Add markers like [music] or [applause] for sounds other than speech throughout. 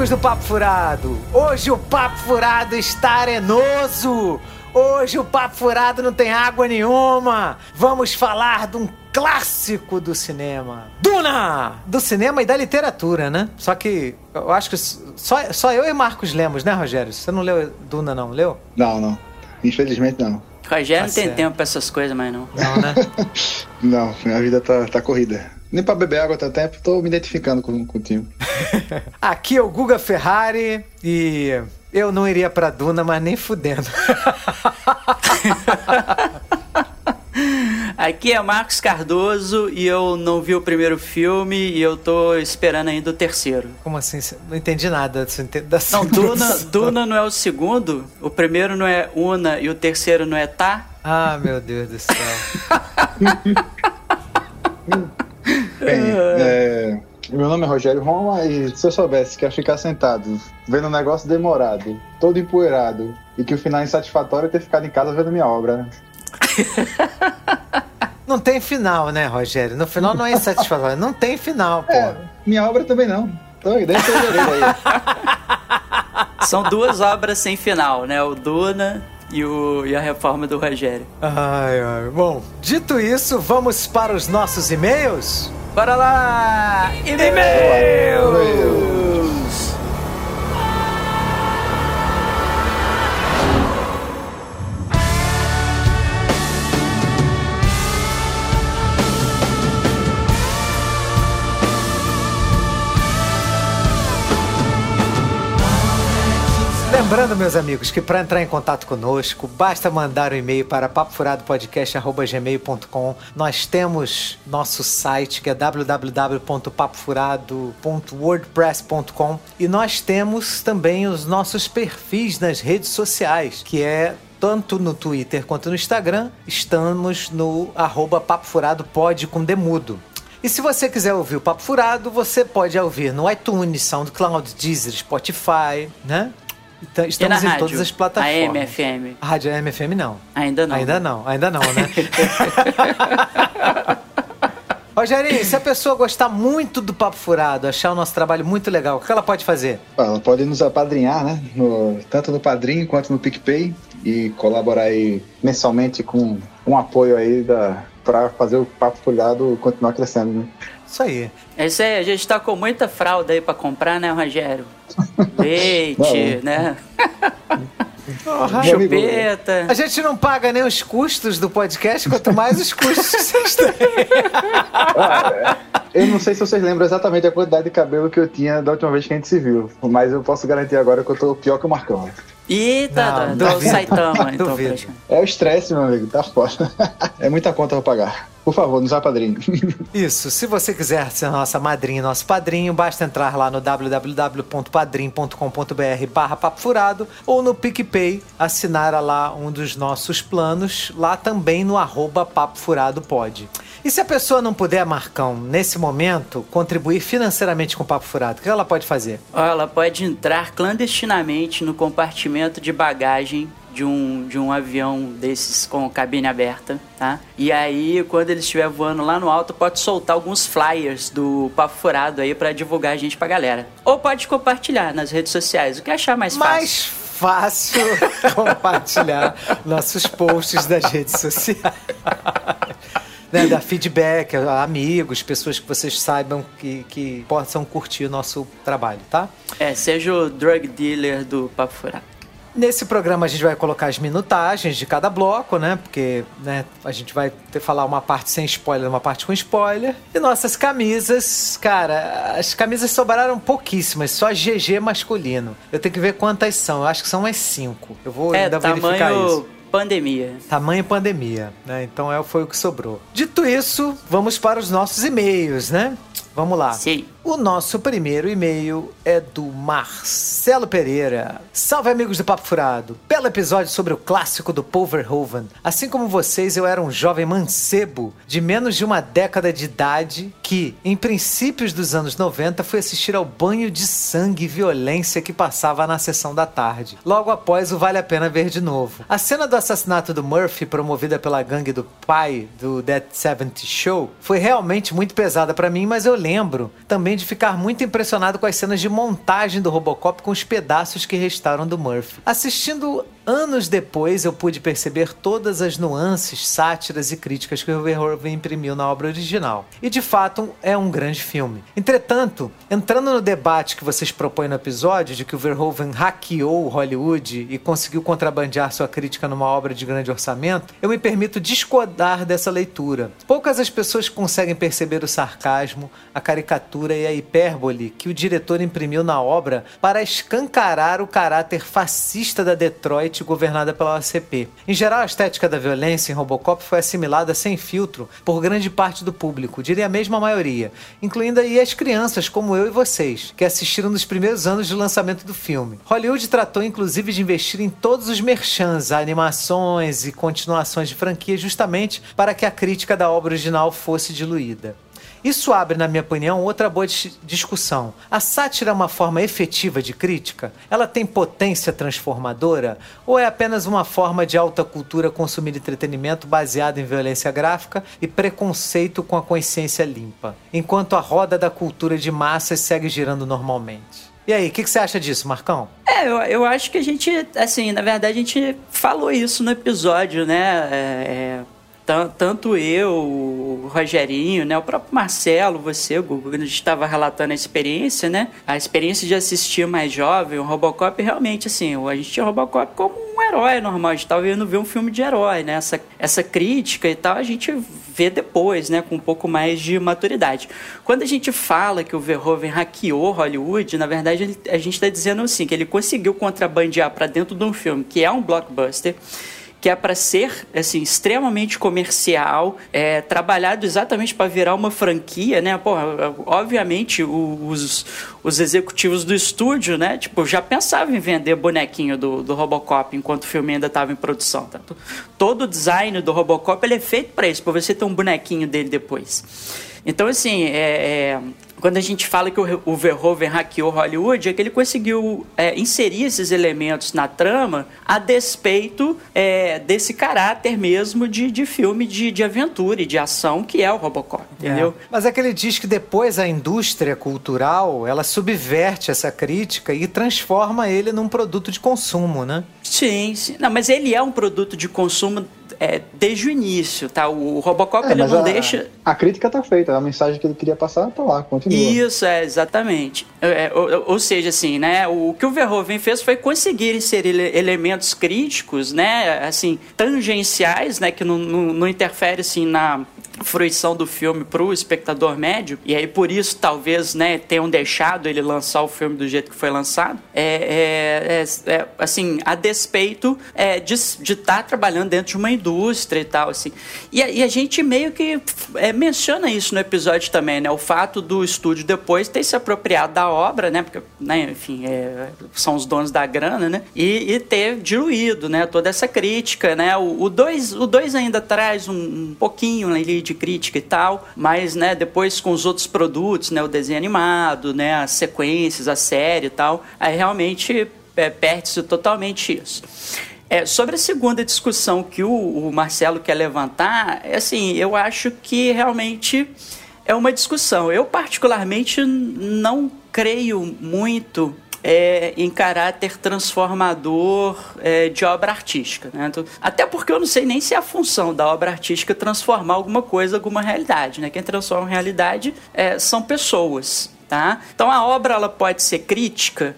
amigos do Papo Furado! Hoje o Papo Furado está arenoso! Hoje o Papo Furado não tem água nenhuma! Vamos falar de um clássico do cinema. Duna! Do cinema e da literatura, né? Só que eu acho que só, só eu e Marcos lemos, né, Rogério? Você não leu Duna, não? Leu? Não, não. Infelizmente não. Rogério tá não tem certo. tempo pra essas coisas mais, não. Não, né? [laughs] não, minha vida tá, tá corrida. Nem pra beber água tá tempo, tô me identificando com, com o time. [laughs] Aqui é o Guga Ferrari e eu não iria pra Duna, mas nem fudendo. [laughs] Aqui é Marcos Cardoso e eu não vi o primeiro filme e eu tô esperando ainda o terceiro. Como assim? Não entendi nada da Não, Duna, Duna não é o segundo, o primeiro não é Una e o terceiro não é Tá? Ah, meu Deus do céu. [laughs] Bem, [laughs] é, meu nome é Rogério Roma e se eu soubesse que ia ficar sentado vendo um negócio demorado, todo empoeirado, e que o final é insatisfatório é ter ficado em casa vendo minha obra, né? [laughs] Não tem final, né, Rogério? No final não é insatisfatório. Não tem final, pô. É, minha obra também não. Então, deixa eu aí. [laughs] São duas obras sem final, né? O Duna e, o, e a reforma do Rogério. Ai, ai. Bom, dito isso, vamos para os nossos e-mails? Bora lá! E-mails! Lembrando, meus amigos, que para entrar em contato conosco, basta mandar um e-mail para papofuradopodcast.gmail.com. Nós temos nosso site que é www.papofurado.wordpress.com e nós temos também os nossos perfis nas redes sociais, que é tanto no Twitter quanto no Instagram, estamos no arroba Papo Furado com Demudo. E se você quiser ouvir o Papo Furado, você pode ouvir no iTunes, SoundCloud, Deezer, Spotify, né? Então, estamos em rádio? todas as plataformas. A MFM. A rádio MFM não. Ainda não. Ainda né? não, ainda não, né? [laughs] Rogerinho, se a pessoa gostar muito do Papo Furado, achar o nosso trabalho muito legal, o que ela pode fazer? Ela pode nos apadrinhar, né? No, tanto no Padrim quanto no PicPay e colaborar aí mensalmente com um apoio aí da, para fazer o Papo Furado continuar crescendo, né? Isso aí. É isso aí, a gente tá com muita fralda aí para comprar, né, Rogério? [laughs] Leite, né? Oh, Chupeta. A gente não paga nem os custos do podcast, quanto mais os custos vocês têm. Ah, é. eu não sei se vocês lembram exatamente a quantidade de cabelo que eu tinha da última vez que a gente se viu, mas eu posso garantir agora que eu tô pior que o Marcão. Eita, não, do Saitama, então. É o estresse, meu amigo, tá foda. É muita conta pra pagar. Por favor, nos apadrinhe. [laughs] Isso, se você quiser ser nossa madrinha, nosso padrinho, basta entrar lá no www.padrim.com.br barra papo furado ou no PicPay, assinar lá um dos nossos planos, lá também no arroba papo furado pode. E se a pessoa não puder, Marcão, nesse momento, contribuir financeiramente com o Papo Furado, o que ela pode fazer? Ela pode entrar clandestinamente no compartimento de bagagem de um, de um avião desses com cabine aberta, tá? E aí, quando ele estiver voando lá no alto, pode soltar alguns flyers do Papo Furado aí para divulgar a gente pra galera. Ou pode compartilhar nas redes sociais, o que achar mais fácil. Mais fácil [laughs] compartilhar nossos posts das redes sociais [laughs] né, dar feedback a amigos, pessoas que vocês saibam que, que possam curtir o nosso trabalho, tá? É, seja o drug dealer do Papo Furado. Nesse programa a gente vai colocar as minutagens de cada bloco, né? Porque né, a gente vai ter falar uma parte sem spoiler, uma parte com spoiler. E nossas camisas, cara, as camisas sobraram pouquíssimas, só GG masculino. Eu tenho que ver quantas são. Eu acho que são umas cinco. Eu vou é, ainda verificar isso pandemia. Tamanho pandemia, né? Então é, foi o que sobrou. Dito isso, vamos para os nossos e-mails, né? Vamos lá. Sim. O nosso primeiro e-mail é do Marcelo Pereira. Salve amigos do Papo Furado. Belo episódio sobre o clássico do Paul Verhoeven. Assim como vocês, eu era um jovem mancebo de menos de uma década de idade que, em princípios dos anos 90, fui assistir ao banho de sangue e violência que passava na sessão da tarde. Logo após o Vale a Pena Ver de novo. A cena do assassinato do Murphy, promovida pela gangue do pai do Dead 70 Show, foi realmente muito pesada para mim, mas eu lembro também de ficar muito impressionado com as cenas de montagem do Robocop com os pedaços que restaram do Murphy. Assistindo Anos depois eu pude perceber todas as nuances, sátiras e críticas que o Verhoeven imprimiu na obra original. E de fato é um grande filme. Entretanto, entrando no debate que vocês propõem no episódio de que o Verhoeven hackeou Hollywood e conseguiu contrabandear sua crítica numa obra de grande orçamento, eu me permito discordar dessa leitura. Poucas as pessoas conseguem perceber o sarcasmo, a caricatura e a hipérbole que o diretor imprimiu na obra para escancarar o caráter fascista da Detroit governada pela OCP. Em geral, a estética da violência em Robocop foi assimilada sem filtro por grande parte do público, diria mesmo a maioria, incluindo aí as crianças como eu e vocês, que assistiram nos primeiros anos de lançamento do filme. Hollywood tratou inclusive de investir em todos os merchans, animações e continuações de franquia justamente para que a crítica da obra original fosse diluída. Isso abre, na minha opinião, outra boa discussão. A sátira é uma forma efetiva de crítica? Ela tem potência transformadora? Ou é apenas uma forma de alta cultura consumir entretenimento baseado em violência gráfica e preconceito com a consciência limpa? Enquanto a roda da cultura de massas segue girando normalmente. E aí, o que, que, você acha disso, Marcão? É, eu, eu acho que a gente, assim, na verdade, a gente falou isso no episódio, né? É, é tanto eu, o Rogerinho, né, o próprio Marcelo, você, Gugu, a gente estava relatando a experiência, né? A experiência de assistir mais jovem, o Robocop, realmente, assim, a gente tinha o Robocop como um herói normal, a gente estava vendo ver um filme de herói, né? Essa, essa crítica e tal, a gente vê depois, né, com um pouco mais de maturidade. Quando a gente fala que o Verhoeven hackeou Hollywood, na verdade, a gente está dizendo assim, que ele conseguiu contrabandear para dentro de um filme que é um blockbuster, que é para ser assim extremamente comercial, é, trabalhado exatamente para virar uma franquia, né? Pô, obviamente os, os executivos do estúdio, né? Tipo, já pensavam em vender bonequinho do, do Robocop enquanto o filme ainda estava em produção. Tá? Todo o design do Robocop ele é feito para isso, para você ter um bonequinho dele depois. Então, assim, é, é quando a gente fala que o, Verhoeven hackeou Hollywood, é que ele conseguiu é, inserir esses elementos na trama a despeito é, desse caráter mesmo de, de filme de, de aventura e de ação que é o Robocop, é. entendeu? Mas é que ele diz que depois a indústria cultural, ela subverte essa crítica e transforma ele num produto de consumo, né? Sim, sim. Não, mas ele é um produto de consumo é, desde o início, tá? O Robocop é, ele não a, deixa. A crítica tá feita, a mensagem que ele queria passar tá lá, continua. Isso, é, exatamente. É, ou, ou, seja, assim, né? O que o Verhoeven fez foi conseguir inserir elementos críticos, né? Assim, tangenciais, né? Que não, não, não interfere, assim, na fruição do filme para o espectador médio, e aí por isso talvez né, tenham deixado ele lançar o filme do jeito que foi lançado, é, é, é, é assim, a despeito é, de estar tá trabalhando dentro de uma indústria e tal, assim. E, e a gente meio que é, menciona isso no episódio também, né? O fato do estúdio depois ter se apropriado da obra, né? Porque, né, enfim, é, são os donos da grana, né? E, e, ter diluído, né? Toda essa crítica, né? O 2 o dois ainda traz um, um pouquinho ali de de crítica e tal, mas, né, depois com os outros produtos, né, o desenho animado, né, as sequências, a série e tal, aí realmente é, perde-se totalmente isso. É, sobre a segunda discussão que o, o Marcelo quer levantar, é assim, eu acho que realmente é uma discussão. Eu, particularmente, não creio muito é, em caráter transformador é, de obra artística. Né? Então, até porque eu não sei nem se é a função da obra artística transformar alguma coisa, alguma realidade. Né? Quem transforma realidade é, são pessoas. Tá? Então a obra ela pode ser crítica.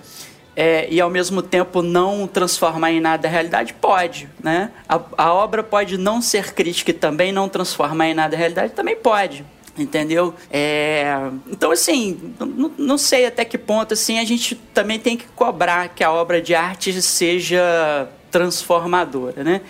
É, e ao mesmo tempo não transformar em nada a realidade? Pode, né? A, a obra pode não ser crítica e também não transformar em nada a realidade? Também pode. Entendeu? É, então, assim, não, não, sei até que ponto assim, a gente também tem que cobrar que a obra de arte seja transformadora, né?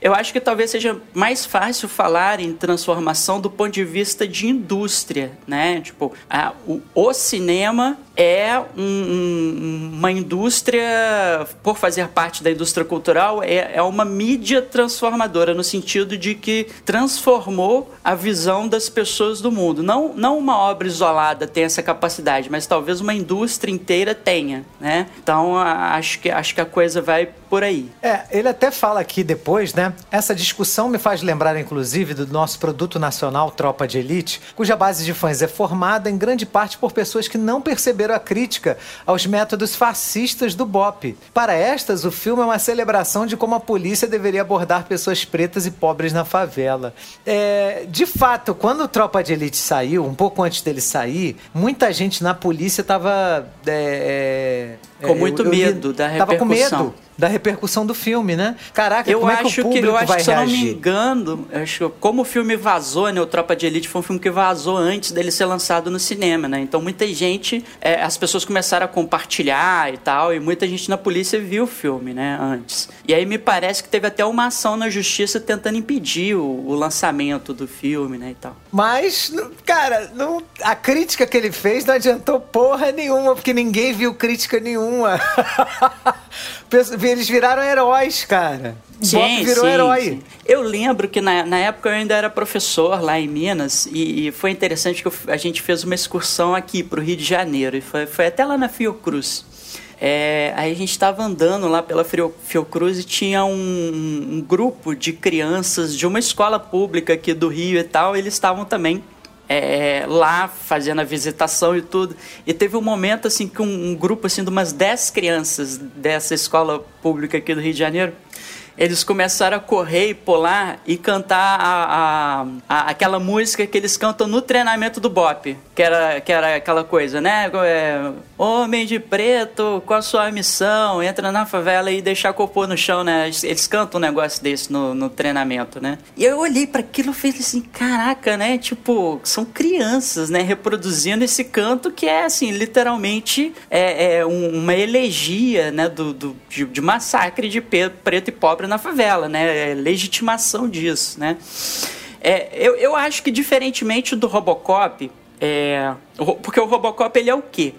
Eu acho que talvez seja mais fácil falar em transformação do ponto de vista de indústria, né? Tipo, a, o, o cinema é um, um, uma indústria, por fazer parte da indústria cultural, é, é uma mídia transformadora, no sentido de que transformou a visão das pessoas do mundo. Não, não uma obra isolada tem essa capacidade, mas talvez uma indústria inteira tenha, né? Então, acho que, acho que a coisa vai por aí. É, ele até fala aqui depois, né? Essa discussão me faz lembrar, inclusive, do nosso produto nacional Tropa de Elite, cuja base de fãs é formada em grande parte por pessoas que não perceberam a crítica aos métodos fascistas do BOP. Para estas, o filme é uma celebração de como a polícia deveria abordar pessoas pretas e pobres na favela. É, de fato, quando o Tropa de Elite saiu, um pouco antes dele sair, muita gente na polícia estava. É, é, com muito eu, eu, medo da repercussão. Tava com medo da repercussão do filme, né? Caraca, eu como acho é que o público que, eu acho vai que, se reagir? eu não me engano, acho, como o filme vazou, né? O Tropa de Elite foi um filme que vazou antes dele ser lançado no cinema, né? Então muita gente, é, as pessoas começaram a compartilhar e tal, e muita gente na polícia viu o filme, né? Antes. E aí me parece que teve até uma ação na justiça tentando impedir o, o lançamento do filme, né? E tal. Mas, cara, não, a crítica que ele fez não adiantou porra nenhuma, porque ninguém viu crítica nenhuma. [laughs] Eles viraram heróis, cara. Sim, Bob virou sim, herói. Sim. Eu lembro que na, na época eu ainda era professor lá em Minas e, e foi interessante que eu, a gente fez uma excursão aqui para o Rio de Janeiro e foi, foi até lá na Fiocruz. É, aí a gente estava andando lá pela Fiocruz e tinha um, um, grupo de crianças de uma escola pública aqui do Rio e tal, eles estavam também é, lá fazendo a visitação e tudo. E teve um momento assim que um, um grupo assim de umas 10 crianças dessa escola pública aqui do Rio de Janeiro eles começaram a correr e pular e cantar a, a, a, aquela música que eles cantam no treinamento do Bop, que era, que era aquela coisa, né? É, Homem de preto, qual a sua missão? Entra na favela e deixar cocô no chão, né? Eles, cantam um negócio desse no, no treinamento, né? E eu olhei para aquilo e falei assim, caraca, né? Tipo, são crianças, né? Reproduzindo esse canto que é, assim, literalmente é, é um, uma elegia, né? Do, do de, de massacre de preto e pobre na favela, né? É legitimação disso, né? É, eu, eu acho que diferentemente do Robocop, é, porque o Robocop ele é o quê?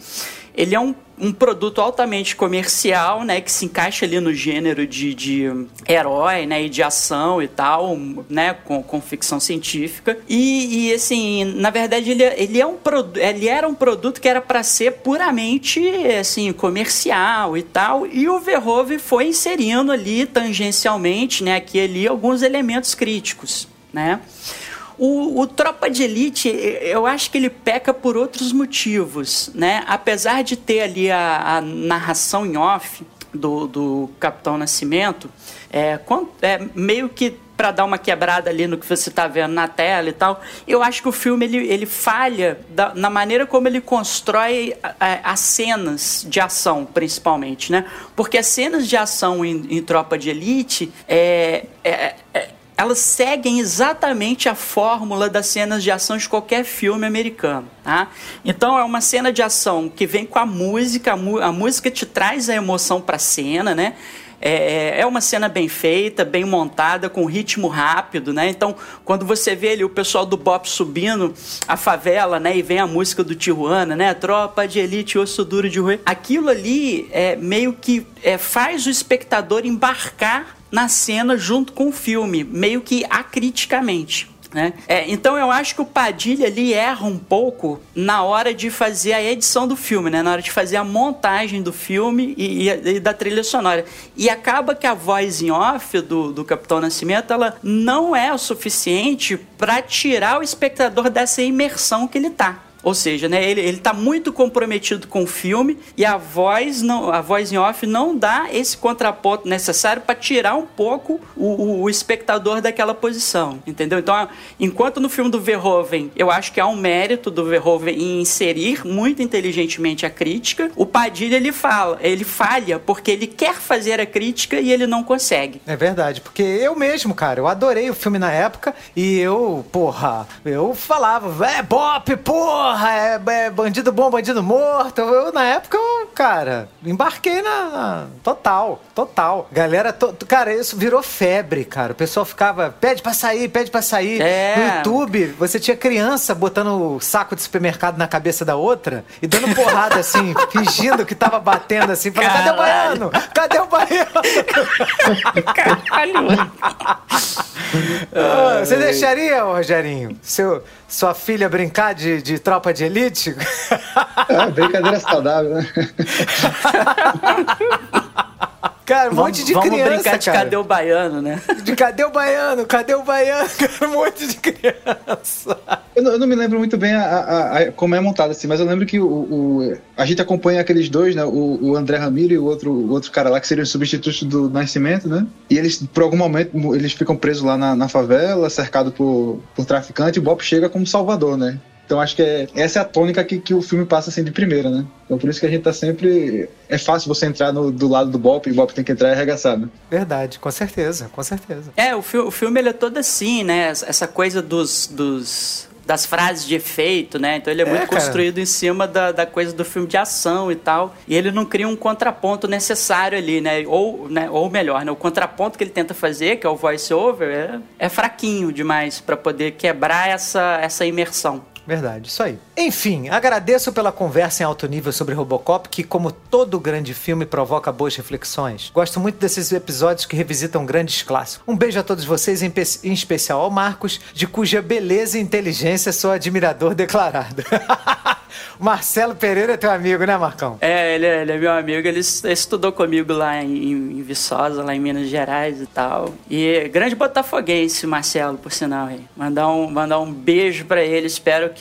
Ele é um, um produto altamente comercial, né, que se encaixa ali no gênero de, de herói, né, e de ação e tal, né, com, com ficção científica. E, e, assim, na verdade ele, ele é um ele era um produto que era para ser puramente assim comercial e tal. E o Verhoeven foi inserindo ali tangencialmente, né, aqui ali alguns elementos críticos, né? O, o, Tropa de Elite, eu acho que ele peca por outros motivos, né? Apesar de ter ali a, a narração em off do, do Capitão Nascimento, é, é meio que para dar uma quebrada ali no que você está vendo na tela e tal, eu acho que o filme ele, ele falha da, na maneira como ele constrói as cenas de ação, principalmente, né? Porque as cenas de ação em, em Tropa de Elite é, é, é elas seguem exatamente a fórmula das cenas de ação de qualquer filme americano. Tá? Então é uma cena de ação que vem com a música, a, música te traz a emoção para a cena, né? É, é, é uma cena bem feita, bem montada, com ritmo rápido, né? Então, quando você vê ali o pessoal do Bop subindo a favela, né? E vem a música do Tijuana, né? Tropa de elite, osso duro de rua. Aquilo ali é meio que é, faz o espectador embarcar na cena junto com o filme, meio que acriticamente. Né? É, então eu acho que o Padilha ali erra um pouco na hora de fazer a edição do filme, né? na hora de fazer a montagem do filme e, e, e da trilha sonora. E acaba que a voz em off do, do Capitão Nascimento ela não é o suficiente para tirar o espectador dessa imersão que ele tá. Ou seja, né, ele, ele tá muito comprometido com o filme e a voz não, a voz em off não dá esse contraponto necessário para tirar um pouco o, o, o, espectador daquela posição, entendeu? Então, enquanto no filme do Verhoeven, eu acho que há um mérito do Verhoeven em inserir muito inteligentemente a crítica, o Padilha ele fala, ele falha porque ele quer fazer a crítica e ele não consegue. É verdade, porque eu mesmo, cara, eu adorei o filme na época e eu, porra, eu falava, é bop, porra! Porra, é, é bandido bom, bandido morto. Eu, na época, eu, cara, embarquei na, na, Total, total. Galera, to, cara, isso virou febre, cara. O pessoal ficava, pede pra sair, pede pra sair. É. No YouTube, você tinha criança botando o saco de supermercado na cabeça da outra e dando porrada [laughs] assim, fingindo que tava batendo assim, falando, cadê o baiano? Cadê o baiano? Caralho. Ah, você deixaria, Rogerinho, seu, sua filha brincar de, de tropa de elite? É, brincadeira saudável, né? Cara, um monte de Vamos criança, brincar de cara. cadê o baiano, né? De cadê o baiano? Cadê o baiano? [laughs] Cara, um monte de criança. Eu não, eu não me lembro muito bem a, a- a- como é montado assim, mas eu lembro que o, o- a gente acompanha aqueles dois, né? O, o André Ramiro e o outro, o outro cara lá que seriam os substitutos do Nascimento, né? E eles, por algum momento, eles ficam presos lá na, na favela, cercados por, por traficante, e o Bob chega como salvador, né? Então acho que é, essa é a tônica que, que o filme passa assim de primeira, né? Então por isso que a gente tá sempre. É fácil você entrar no, do lado do Bob e o Bob tem que entrar e arregaçar, né? Verdade, com certeza, com certeza. É, o, fi o filme ele é todo assim, né? Essa coisa dos, dos das frases de efeito, né? Então ele é, É, muito cara. construído em cima da, da coisa do filme de ação e tal. E ele não cria um contraponto necessário ali, né? Ou, né? Ou melhor, né? O contraponto que ele tenta fazer, que é o voice-over, é, é fraquinho demais para poder quebrar essa, essa imersão. Verdade, isso aí. Enfim, agradeço pela conversa em alto nível sobre Robocop, que, como todo grande filme, provoca boas reflexões. Gosto muito desses episódios que revisitam grandes clássicos. Um beijo a todos vocês, em, em especial ao Marcos, de cuja beleza e inteligência sou admirador declarado. [laughs] Marcelo Pereira é teu amigo, né, Marcão? É, ele, é- ele é meu amigo, ele es- estudou comigo lá em, em Viçosa, lá em Minas Gerais e tal. E grande botafoguense, Marcelo, por sinal. Mandar, um, mandar um beijo pra ele, espero que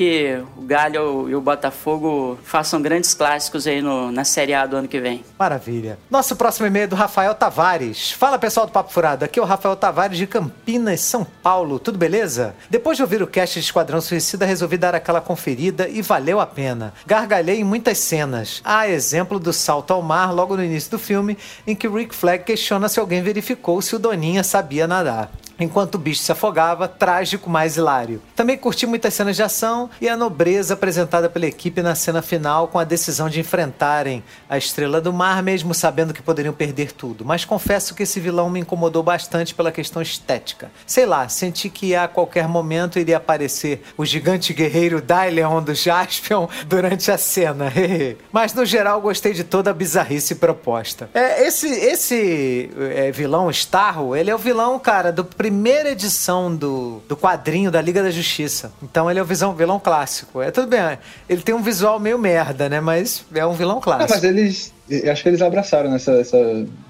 o Galho e o Botafogo façam grandes clássicos aí no, na Série A do ano que vem. Maravilha. Nosso próximo e-mail é do Rafael Tavares. Fala pessoal do Papo Furado, aqui é o Rafael Tavares de Campinas, São Paulo. Tudo beleza? Depois de ouvir o cast de Esquadrão Suicida, resolvi dar aquela conferida e valeu a pena. Gargalhei em muitas cenas. Há exemplo do salto ao mar logo no início do filme, em que Rick Flag questiona se alguém verificou se o Doninha sabia nadar. Enquanto o bicho se afogava, trágico mais hilário. Também curti muitas cenas de ação e a nobreza apresentada pela equipe na cena final com a decisão de enfrentarem a Estrela do Mar, mesmo sabendo que poderiam perder tudo. Mas confesso que esse vilão me incomodou bastante pela questão estética. Sei lá, senti que a qualquer momento iria aparecer o gigante guerreiro Daileon do Jaspion [laughs] durante a cena. [laughs] Mas no geral gostei de toda a bizarrice proposta. É, esse esse é, vilão Starro, ele é o vilão, cara, do primeira edição do, do quadrinho da Liga da Justiça. Então ele é o visão, vilão clássico. É tudo bem, ele tem um visual meio merda, né? Mas é um vilão Não, clássico. mas eles. Eu acho que eles abraçaram essa, essa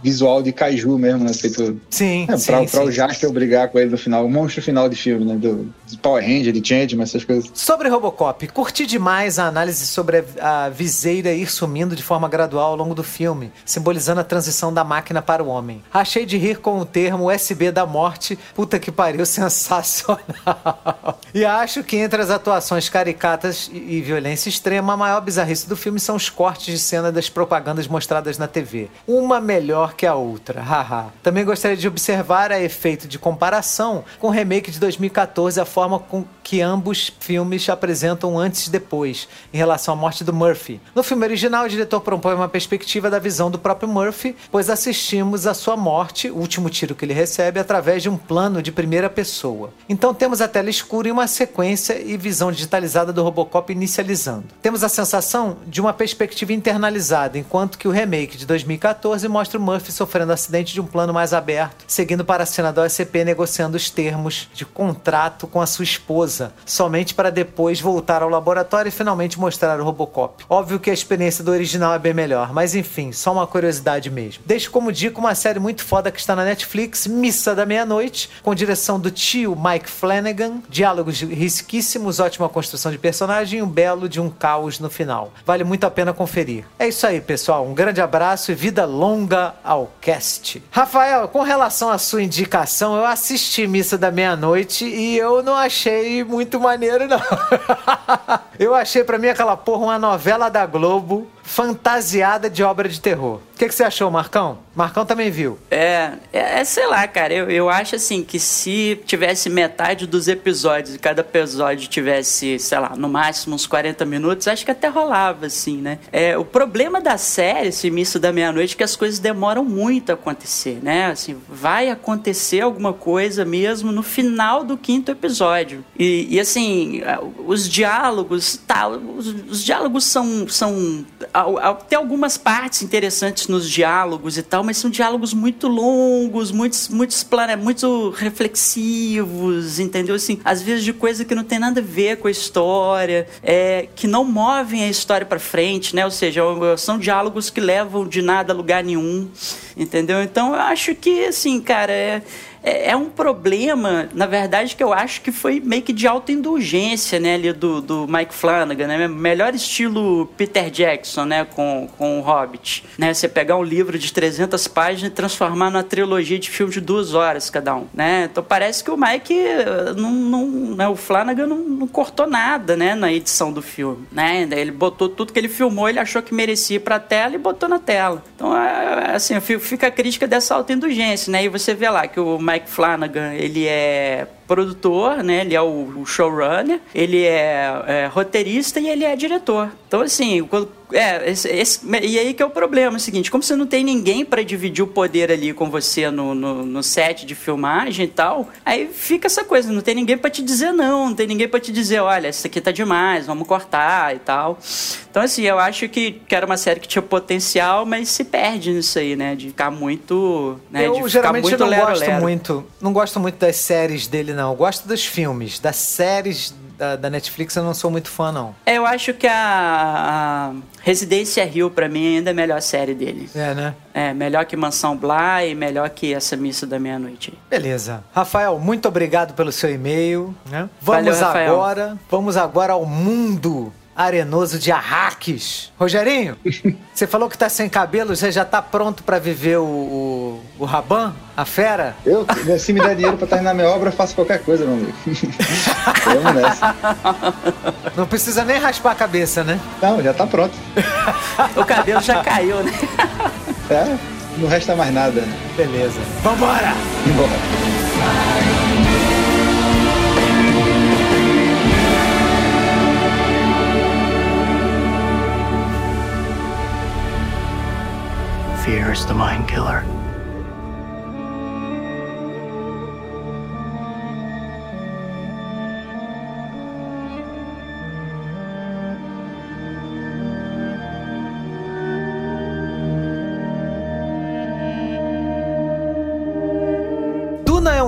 visual de kaiju mesmo, né? Feito. Sim, É, sim, pra, sim. pra o Jasper brigar com ele no final, o monstro final de filme, né? Do, de Power Ranger, de Changeman, essas coisas. Sobre Robocop, curti demais a análise sobre a, a viseira ir sumindo de forma gradual ao longo do filme, simbolizando a transição da máquina para o homem. Achei de rir com o termo USB da morte, puta que pariu, [laughs] sensacional. e acho que entre as atuações caricatas e, e violência extrema, a maior bizarrice do filme são os cortes de cena das propagandas mostradas na TV. Uma melhor que a outra, haha. Também gostaria de observar a efeito de comparação com o remake de 2014, a forma com que ambos filmes apresentam antes e depois, em relação à morte do Murphy. No filme original, o diretor propõe uma perspectiva da visão do próprio Murphy, pois assistimos a sua morte, o último tiro que ele recebe, através de um plano de primeira pessoa. Então temos a tela escura e uma sequência e visão digitalizada do Robocop inicializando. Temos a sensação de uma perspectiva internalizada, enquanto que o remake de 2014 mostra o Murphy sofrendo acidente de um plano mais aberto, seguindo para a cena da OSCP negociando os termos de contrato com a sua esposa, somente para depois voltar ao laboratório e finalmente mostrar o Robocop. Óbvio que a experiência do original é bem melhor, mas enfim, só uma curiosidade mesmo. Deixo como dica uma série muito foda que está na Netflix, Missa da Meia-Noite, com direção do tio Mike Flanagan, diálogos risquíssimos, ótima construção de personagem e um belo de um caos no final. Vale muito a pena conferir. É isso aí, pessoal. Um grande abraço e vida longa ao cast. Rafael, com relação à sua indicação, eu assisti Missa da Meia-Noite e eu não achei muito maneiro, não. [laughs] eu achei pra mim aquela porra uma novela da Globo fantasiada de obra de terror. O que, que, você achou, Marcão? Marcão também viu. É, é, é, sei lá, cara. Eu, eu acho assim que se tivesse metade dos episódios e cada episódio tivesse, sei lá, no máximo uns 40 minutos, acho que até rolava, assim, né? É, o problema da série, esse misto da meia-noite, é que as coisas demoram muito a acontecer, né? Assim, vai acontecer alguma coisa mesmo no final do quinto episódio. E, e assim, os diálogos, tá, os, os diálogos são, são. Tem algumas partes interessantes nos diálogos e tal, mas são diálogos muito longos, muitos, muitos, muito reflexivos, entendeu? Assim, às vezes de coisa que não tem nada a ver com a história, é, que não movem a história para frente, né? Ou seja, são diálogos que levam de nada a lugar nenhum, entendeu? Então eu acho que, assim, cara, é é, é, um problema, na verdade, que eu acho que foi meio que de autoindulgência, né, ali do, do Mike Flanagan, né? Melhor estilo Peter Jackson, né, com, com o Hobbit, né? Você pegar um livro de 300 páginas e transformar numa trilogia de filmes de duas horas cada um, né? Então parece que o Mike, não, não né, o Flanagan não, não cortou nada, né, na edição do filme, né? Ele botou tudo que ele filmou, ele achou que merecia ir pra tela e botou na tela. Então, é, assim, fica a crítica dessa autoindulgência, né? E você vê lá que o Mike Flanagan, ele é produtor, né? Ele é o, showrunner, ele é, é, roteirista e ele é diretor. Então, assim, quando, é, esse, esse, e aí que é o problema, é o seguinte, como você não tem ninguém para dividir o poder ali com você no, no, no, set de filmagem e tal, aí fica essa coisa, não tem ninguém para te dizer não, não tem ninguém para te dizer, olha, isso aqui tá demais, vamos cortar e tal. Então, assim, eu acho que, que era uma série que tinha potencial, mas se perde nisso aí, né? De ficar muito. Né, eu de geralmente muito não lero, gosto lero. muito. Não gosto muito das séries dele, não. Eu gosto dos filmes. Das séries da, da, Netflix eu não sou muito fã, não. É, eu acho que a, a Residência Rio, para mim, ainda é a melhor série dele. É, né? É, melhor que Mansão Bly e melhor que essa Missa da Meia-Noite. Beleza. Rafael, muito obrigado pelo seu e-mail. Né? Vamos Valeu, agora, vamos agora ao mundo arenoso de Arraques. Rogerinho, [laughs] você falou que tá sem cabelo, você já tá pronto para viver o, o, o Raban, a fera? Eu, se me der dinheiro pra terminar minha obra, eu faço qualquer coisa, meu amigo. [laughs] Vamos nessa. Não precisa nem raspar a cabeça, né? Não, já tá pronto. o cabelo já caiu, né? É, não resta mais nada. Beleza. Vambora! Vambora. Fear is the mind killer.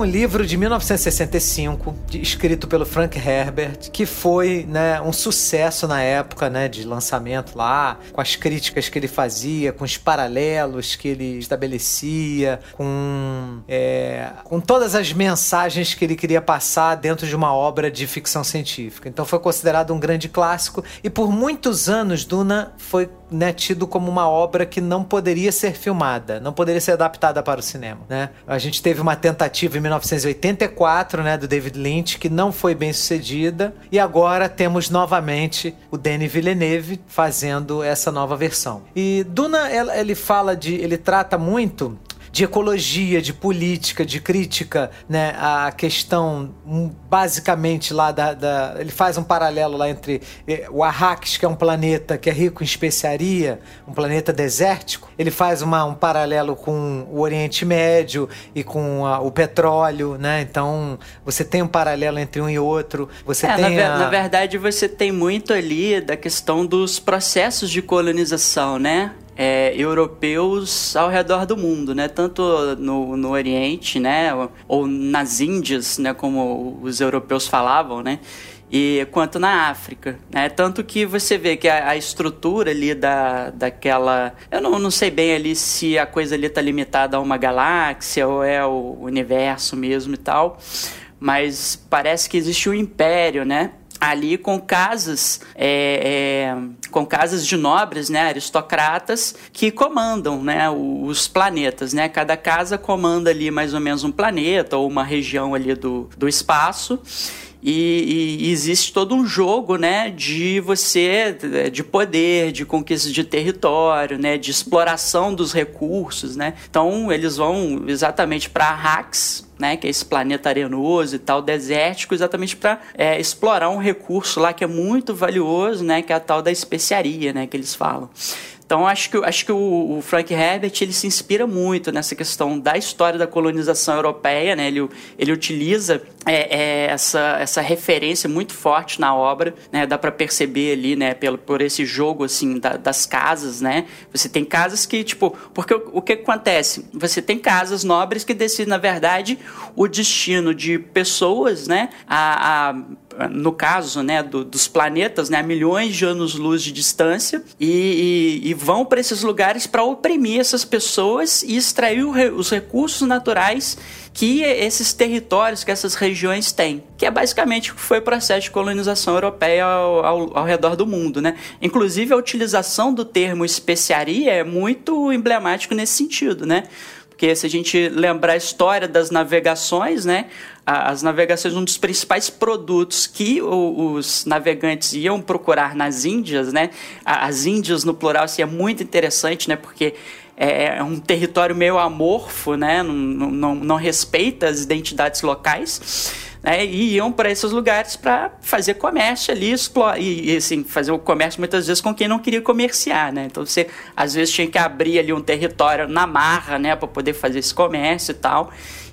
Um livro de 1965, escrito pelo Frank Herbert, que foi né, um sucesso na época né, de lançamento lá, com as críticas que ele fazia, com os paralelos que ele estabelecia, com, é, com todas as mensagens que ele queria passar dentro de uma obra de ficção científica. Então foi considerado um grande clássico e por muitos anos Duna foi né, tido como uma obra que não poderia ser filmada, não poderia ser adaptada para o cinema. Né? A gente teve uma tentativa em 1984, né, do David Lynch, que não foi bem sucedida, e agora temos novamente o Denis Villeneuve fazendo essa nova versão. E Duna, ele fala de, ele trata muito de ecologia, de política, de crítica, né? A questão hum, basicamente lá da, da ele faz um paralelo lá entre eh, o Arrakis, que é um planeta que é rico em especiaria, um planeta desértico. Ele faz uma, um paralelo com o Oriente Médio e com a, o petróleo, né? Então você tem um paralelo entre um e outro. Você é, tem na, a... na verdade você tem muito ali da questão dos processos de colonização, né? É, europeus ao redor do mundo, né? Tanto no, no Oriente, né? Ou, nas Índias, né? Como os europeus falavam, né? e quanto na África, né? Tanto que você vê que a, a, estrutura ali da, daquela, eu não, não sei bem ali se a coisa ali tá limitada a uma galáxia ou é o universo mesmo e tal, mas parece que existe um império, né? Ali com casas é, é, com casas de nobres, né, aristocratas que comandam, né, os planetas, né, cada casa comanda ali mais ou menos um planeta ou uma região ali do, do espaço E, e, existe todo um jogo, né, de você, de poder, de conquista de território, né, de exploração dos recursos, né. Então eles vão exatamente para Arrax, né, que é esse planeta arenoso e tal, desértico, exatamente para é, explorar um recurso lá que é muito valioso, né, que é a tal da especiaria, né, que eles falam. Então acho que, acho que o, o, Frank Herbert ele se inspira muito nessa questão da história da colonização europeia, né? Ele, ele utiliza é, é, essa, essa referência muito forte na obra, né? Dá para perceber ali, né? Pelo, por esse jogo assim da, das casas, né? Você tem casas que tipo, porque o, o que acontece? Você tem casas nobres que decidem na verdade o destino de pessoas, né? a, a no caso né, do, dos planetas, né, a milhões de anos-luz de distância, e, e, e vão para esses lugares para oprimir essas pessoas e extrair os recursos naturais que esses territórios, que essas regiões têm, que é basicamente o que foi o processo de colonização europeia ao, ao, ao, redor do mundo, né? Inclusive a utilização do termo especiaria é muito emblemático nesse sentido, né? Porque se a gente lembrar a história das navegações, né? As navegações, um dos principais produtos que os navegantes iam procurar nas Índias, né? As Índias no plural, assim, é muito interessante, né? Porque é, é um território meio amorfo, né? Não, não, não respeita as identidades locais né, e iam para esses lugares para fazer comércio ali, explorar, e, e, assim, fazer o comércio muitas vezes com quem não queria comerciar, né? Então você às vezes tinha que abrir ali um território na marra, né, para poder fazer esse comércio e tal.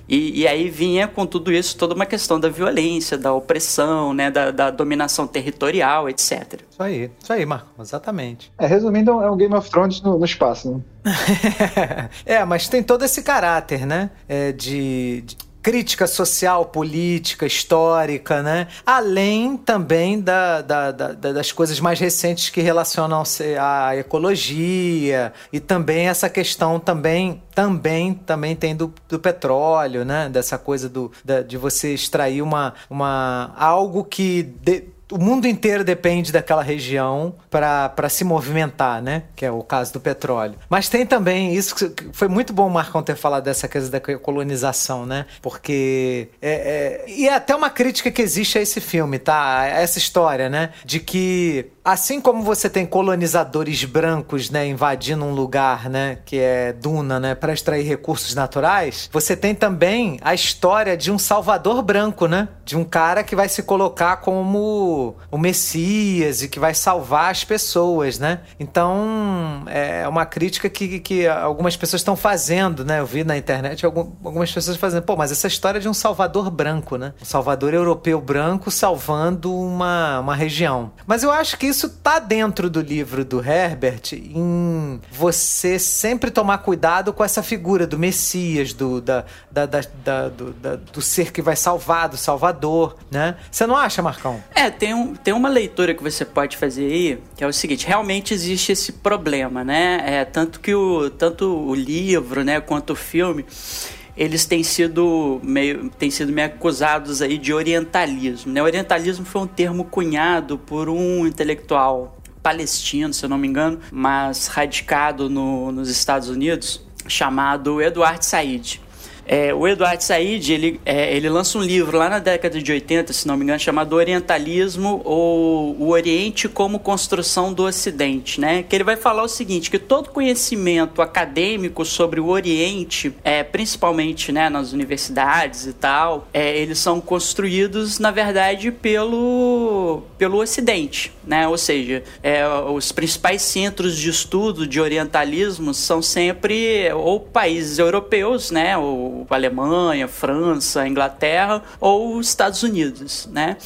E, e, aí vinha com tudo isso toda uma questão da violência, da opressão, né, da, da dominação territorial, etc. Isso aí, isso aí, Marco, exatamente. É, resumindo, é um Game of Thrones no, no espaço, né? [laughs] é, mas tem todo esse caráter, né, é, de, de crítica social, política, histórica, né? Além também da, da, da, das coisas mais recentes que relacionam-se à ecologia e também essa questão também também também tem do, do petróleo, né? Dessa coisa do, de você extrair uma, uma algo que de, o mundo inteiro depende daquela região para se movimentar, né? Que é o caso do petróleo. Mas tem também isso que foi muito bom o Marcão ter falado dessa coisa da colonização, né? Porque é, é, e é até uma crítica que existe a esse filme, tá? Essa história, né? De que assim como você tem colonizadores brancos, né, invadindo um lugar, né, que é duna, né, para extrair recursos naturais, você tem também a história de um salvador branco, né? De um cara que vai se colocar como o Messias e que vai salvar as pessoas, né? Então, é uma crítica que, que algumas pessoas estão fazendo, né? Eu vi na internet algumas pessoas fazendo, pô, mas essa história de um salvador branco, né? Um salvador europeu branco salvando uma, uma região. Mas eu acho que isso tá dentro do livro do Herbert em você sempre tomar cuidado com essa figura do Messias, do, da, da, da, da do, da, do ser que vai salvar, do Salvador, né? Você não acha, Marcão? É, tem, um, tem uma leitura que você pode fazer aí, que é o seguinte, realmente existe esse problema, né? É, tanto que o, tanto o livro, né, quanto o filme eles têm sido meio, têm sido meio acusados aí de orientalismo. Né? Orientalismo foi um termo cunhado por um intelectual palestino, se eu não me engano, mas radicado no, nos Estados Unidos, chamado Eduard Said. É, o Eduardo Said, ele, é, ele lança um livro lá na década de 80, se não me engano, chamado Orientalismo ou o Oriente como Construção do Ocidente, né? Que ele vai falar o seguinte, que todo conhecimento acadêmico sobre o Oriente, é, principalmente né, nas universidades e tal, é, eles são construídos, na verdade, pelo, pelo Ocidente, né? Ou seja, é, os principais centros de estudo de orientalismo são sempre ou países europeus, né? Ou Alemanha, França, Inglaterra ou Estados Unidos, né?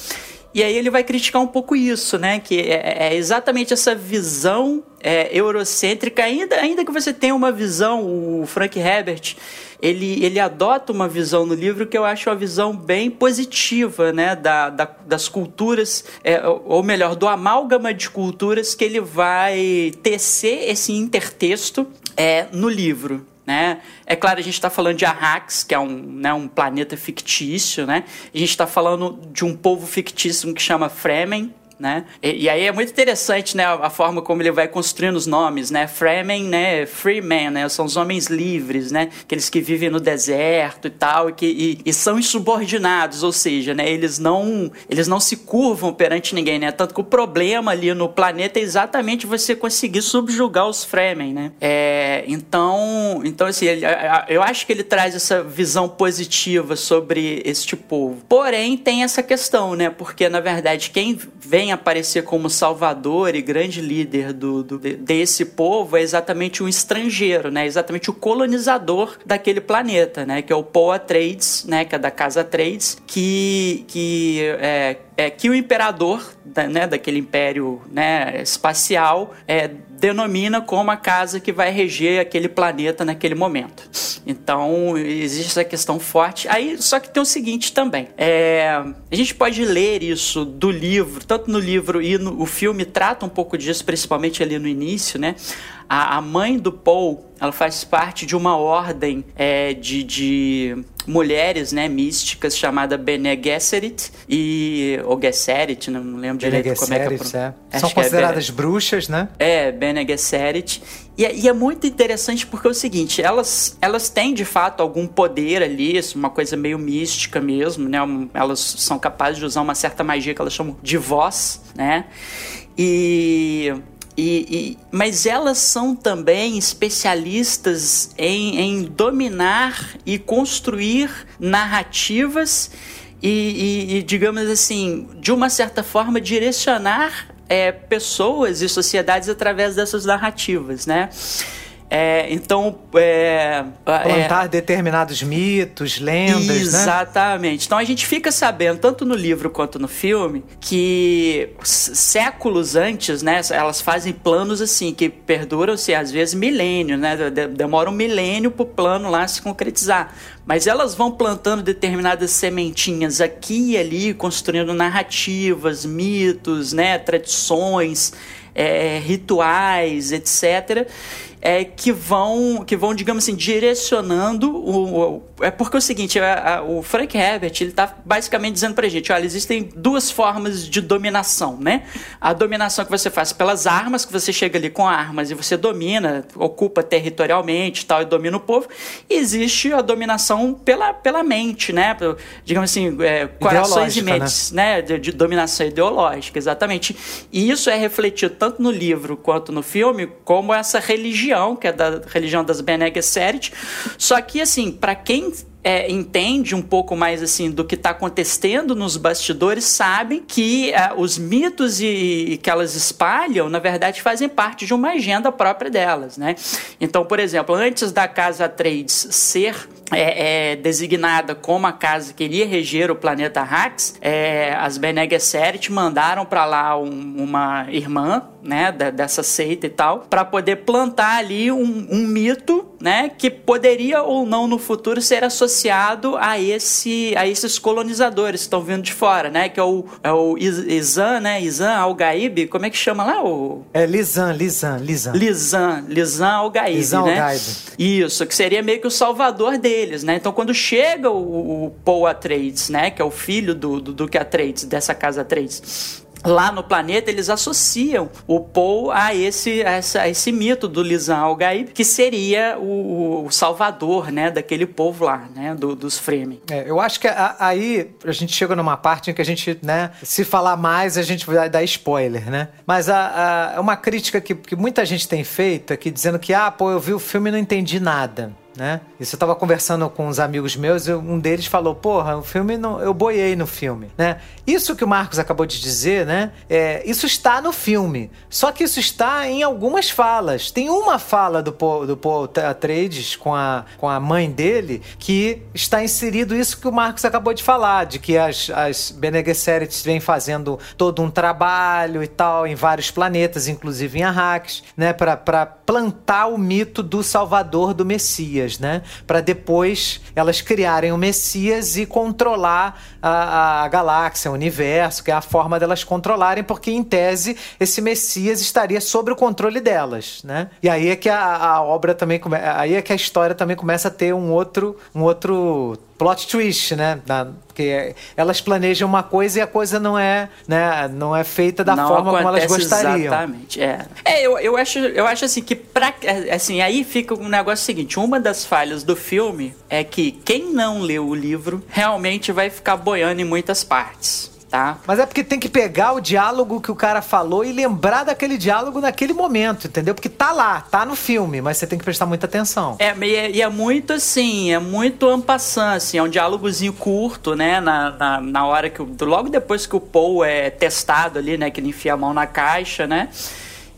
E aí ele vai criticar um pouco isso, né? Que é, é exatamente essa visão é, eurocêntrica, ainda, ainda que você tenha uma visão, o Frank Herbert, ele, ele adota uma visão no livro que eu acho uma visão bem positiva, né? Da, da das culturas, é, ou melhor, do amálgama de culturas que ele vai tecer esse intertexto é, no livro, né? É claro, a gente está falando de Arrax, que é um, né, um planeta fictício, né? A gente está falando de um povo fictício que chama Fremen, né? E, e, aí é muito interessante, né, a, a, forma como ele vai construindo os nomes, né? Fremen, né? Freeman, né? São os homens livres, né? Aqueles que vivem no deserto e tal, e que e, e são insubordinados, ou seja, né? Eles não, eles não se curvam perante ninguém, né? Tanto que o problema ali no planeta é exatamente você conseguir subjugar os Fremen, né? É, então, então assim, ele, eu acho que ele traz essa visão positiva sobre este povo. Porém, tem essa questão, né? Porque na verdade quem vem aparecer como salvador e grande líder do, do, desse povo é exatamente um estrangeiro, né? Exatamente o colonizador daquele planeta, né? Que é o Paul Atreides, né? Que é da casa Atreides, que, que é, é que o imperador né, daquele império né, espacial é, denomina como a casa que vai reger aquele planeta naquele momento. Então existe essa questão forte. Aí só que tem o seguinte também: é, a gente pode ler isso do livro, tanto no livro e no o filme trata um pouco disso, principalmente ali no início, né? A, a mãe do Paul, ela faz parte de uma ordem é, de, de mulheres, né, místicas chamada Bene Gesserit e ou Gesserit, não lembro Bene direito como é que é. é. São consideradas é bruxas, né? É, Bene Gesserit. E, é, e, é muito interessante porque é o seguinte, elas, elas têm de fato algum poder ali, uma coisa meio mística mesmo, né? Elas são capazes de usar uma certa magia que elas chamam de voz, né? E e, e, mas elas são também especialistas em, em dominar e construir narrativas e, e, digamos assim, de uma certa forma, direcionar é, pessoas e sociedades através dessas narrativas, né? É, então. É, Plantar é, determinados mitos, lendas. Né? Exatamente. Né? Então a gente fica sabendo, tanto no livro quanto no filme, que séculos antes, né, elas fazem planos assim, que perduram-se às vezes milênios, né? Demora um milênio para o plano lá se concretizar. Mas elas vão plantando determinadas sementinhas aqui e ali, construindo narrativas, mitos, né, tradições, é, rituais, etc é, que vão, que vão, digamos assim, direcionando o, o é porque é o seguinte, a, a, o Frank Herbert ele está basicamente dizendo para gente, olha, existem duas formas de dominação, né? A dominação que você faz pelas armas, que você chega ali com armas e você domina, ocupa territorialmente, tal, e domina o povo. E existe a dominação pela, pela mente, né? Digamos assim, é, corações e né? mentes, né? né? De, de dominação ideológica, exatamente. E isso é refletido tanto no livro quanto no filme como essa religião religião, que é da religião das Bene Gesserit. Só que, assim, para quem é, entende um pouco mais assim do que está acontecendo nos bastidores sabem que é, os mitos e, e, que elas espalham na verdade fazem parte de uma agenda própria delas, né? Então, por exemplo, antes da casa Trades ser é, é, designada como a casa que iria reger o planeta Hax, é, as Bene Gesserit mandaram para lá um, uma irmã, né, da, dessa seita e tal, para poder plantar ali um, um, mito, né, que poderia ou não no futuro ser associado a esse, a esses colonizadores que estão vindo de fora, né, que é o, é o Izan, né, Izan Al-Gaib, como é que chama lá o? É Lizan, Lizan, Lizan. Lizan, Lizan Al-Gaib, né? Al-Gaib. Isso, que seria meio que o salvador dele né? Então quando chega o, o Paul Atreides, né, que é o filho do, do Duque Atreides, dessa casa Atreides, lá no planeta eles associam o Paul a esse, a esse, a esse mito do Lisan Al-Gaib, que seria o, o, salvador, né, daquele povo lá, né, do, dos Fremen. É, eu acho que a, aí a gente chega numa parte em que a gente, né, se falar mais a gente vai dar spoiler, né? Mas a, a, é uma crítica que, que muita gente tem feito aqui dizendo que, ah, pô, eu vi o filme e não entendi nada né? Isso eu tava conversando com uns amigos meus e um deles falou: Porra, o filme não, eu boiei no filme, né? Isso que o Marcos acabou de dizer, né? É, isso está no filme. Só que isso está em algumas falas. Tem uma fala do Paul, do Paul Atreides com a, com a mãe dele que está inserido isso que o Marcos acabou de falar, de que as, as Bene Gesserit vêm fazendo todo um trabalho e tal em vários planetas, inclusive em Arrakis, né? Para plantar o mito do Salvador do Messias. Messias, né? Para depois elas criarem o Messias e controlar a, a, galáxia, o universo, que é a forma delas controlarem, porque em tese esse Messias estaria sobre o controle delas, né? E aí é que a, a obra também aí é que a história também começa a ter um outro, um outro plot twist, né? Porque elas planejam uma coisa e a coisa não é, né, não é feita da não forma como elas gostariam. Exatamente, é. É, eu, eu, acho, eu acho assim que pra, assim, aí fica um negócio seguinte, uma das falhas do filme é que quem não leu o livro realmente vai ficar boiando em muitas partes tá? Mas é porque tem que pegar o diálogo que o cara falou e lembrar daquele diálogo naquele momento, entendeu? Porque tá lá, tá no filme, mas você tem que prestar muita atenção. É, e é, e é muito assim, é muito ampassant, assim, é um diálogozinho curto, né? Na, na, na hora que. Logo depois que o Paul é testado ali, né? Que ele enfia a mão na caixa, né?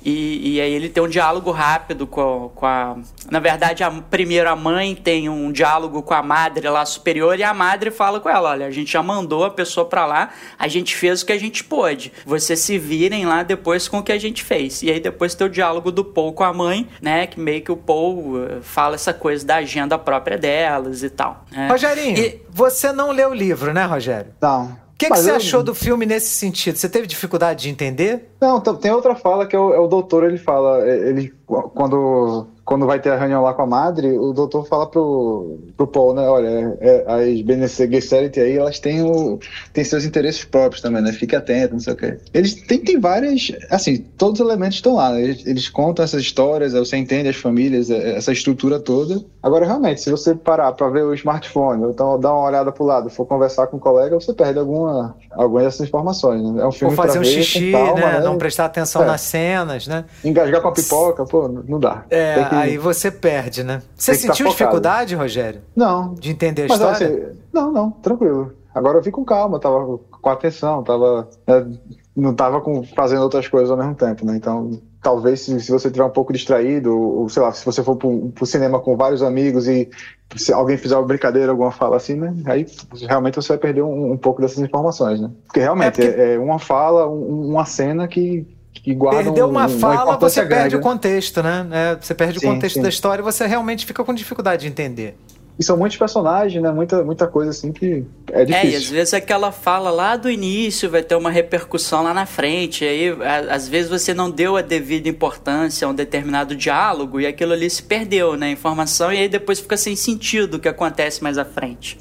E, e, aí ele tem um diálogo rápido com, com a. Na verdade, a, primeiro a mãe tem um diálogo com a madre lá superior e a madre fala com ela: olha, a gente já mandou a pessoa para lá, a gente fez o que a gente pôde. Vocês se virem lá depois com o que a gente fez. E aí depois tem o diálogo do Paul com a mãe, né? Que meio que o Paul eh, fala essa coisa da agenda própria delas e tal. Né? Rogerinho, e... você não leu o livro, né, Rogério? Não. O que, que você eu... achou do filme nesse sentido? Você teve dificuldade de entender? Não, tem outra fala que é o, é o doutor, ele fala, é, ele quando quando vai ter a reunião lá com a madre, o doutor fala pro, pro Paul, né? Olha, é, as Bene Gesserit aí, elas têm, o, têm seus interesses próprios também, né? Fique atento, não sei o quê. Eles têm, têm várias. Assim, todos os elementos estão lá, né? eles, eles, contam essas histórias, você entende as famílias, é, essa estrutura toda. Agora, realmente, se você parar para ver o smartphone, ou então dar uma olhada pro lado, for conversar com um colega, você perde alguma, algumas dessas informações. Né? É um filme Ou fazer um ver, xixi, calma, né? né? Não prestar atenção é. nas cenas, né? Engasgar com a pipoca, pô, não dá. É, que... aí você perde, né? Você sentiu dificuldade, Rogério? Não. De entender a Mas, história? Assim, não, não, tranquilo. Agora eu vi com calma, tava com atenção, tava. Né, não tava com, fazendo outras coisas ao mesmo tempo, né? Então, talvez se, se você estiver um pouco distraído, ou sei lá, se você for pro, pro cinema com vários amigos e se alguém fizer uma brincadeira, alguma fala assim, né? Aí realmente você vai perder um, um pouco dessas informações, né? Porque realmente é, porque... é, é uma fala, um, uma cena que que guardam Perdeu uma um, fala, uma você grande, perde né? o contexto, né? É, você perde sim, o contexto sim. da história e você realmente fica com dificuldade de entender. E são muitos personagens, né? Muita, muita coisa assim que é difícil. É, e às vezes aquela fala lá do início vai ter uma repercussão lá na frente. Aí, às vezes, você não deu a devida importância a um determinado diálogo e aquilo ali se perdeu, né? Informação, e aí depois fica sem sentido o que acontece mais à frente.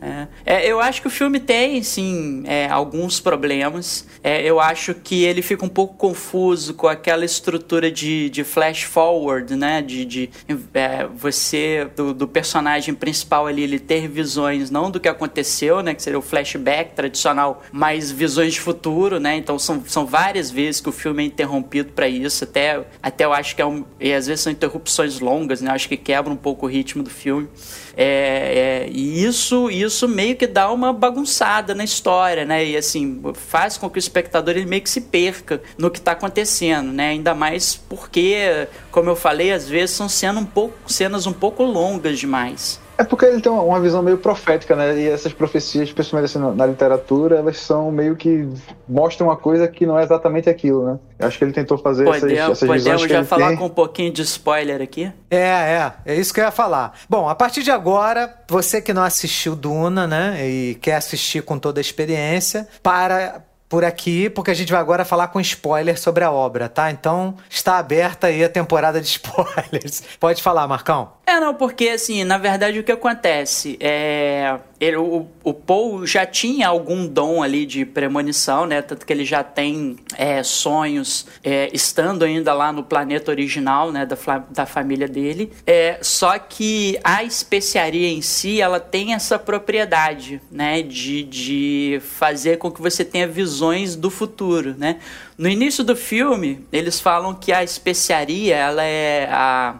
É, é, eu acho que o filme tem, sim, é, alguns problemas. É, eu acho que ele fica um pouco confuso com aquela estrutura de, de flash forward, né? De, de é, você, do, do, personagem principal ali, ele ter visões não do que aconteceu, né? Que seria o flashback tradicional, mas visões de futuro, né? Então são, são várias vezes que o filme é interrompido para isso. Até, até eu acho que é um. E às vezes são interrupções longas, né? Acho que quebra um pouco o ritmo do filme. É, é, e isso, isso meio que dá uma bagunçada na história, né? E assim, faz com que o espectador ele meio que se perca no que está acontecendo, né? Ainda mais porque, como eu falei, às vezes são cenas um pouco, cenas um pouco longas demais. É porque ele tem uma visão meio profética, né? E essas profecias, especialmente assim, na literatura, elas são meio que mostram uma coisa que não é exatamente aquilo, né? Eu acho que ele tentou fazer podemos, essas, essas podemos já falar tem. com um pouquinho de spoiler aqui? É, é. É isso que eu ia falar. Bom, a partir de agora, você que não assistiu Duna, né? E quer assistir com toda a experiência, para por aqui, porque a gente vai agora falar com spoiler sobre a obra, tá? Então está aberta aí a temporada de [laughs] spoilers. Pode falar, Marcão. É, não, porque assim, na verdade o que acontece é. Ele, o, o Paul já tinha algum dom ali de premonição, né? Tanto que ele já tem é, sonhos é, estando ainda lá no planeta original, né? Da, da família dele. É, só que a especiaria em si, ela tem essa propriedade, né? De, de fazer com que você tenha visões do futuro, né? No início do filme, eles falam que a especiaria, ela é a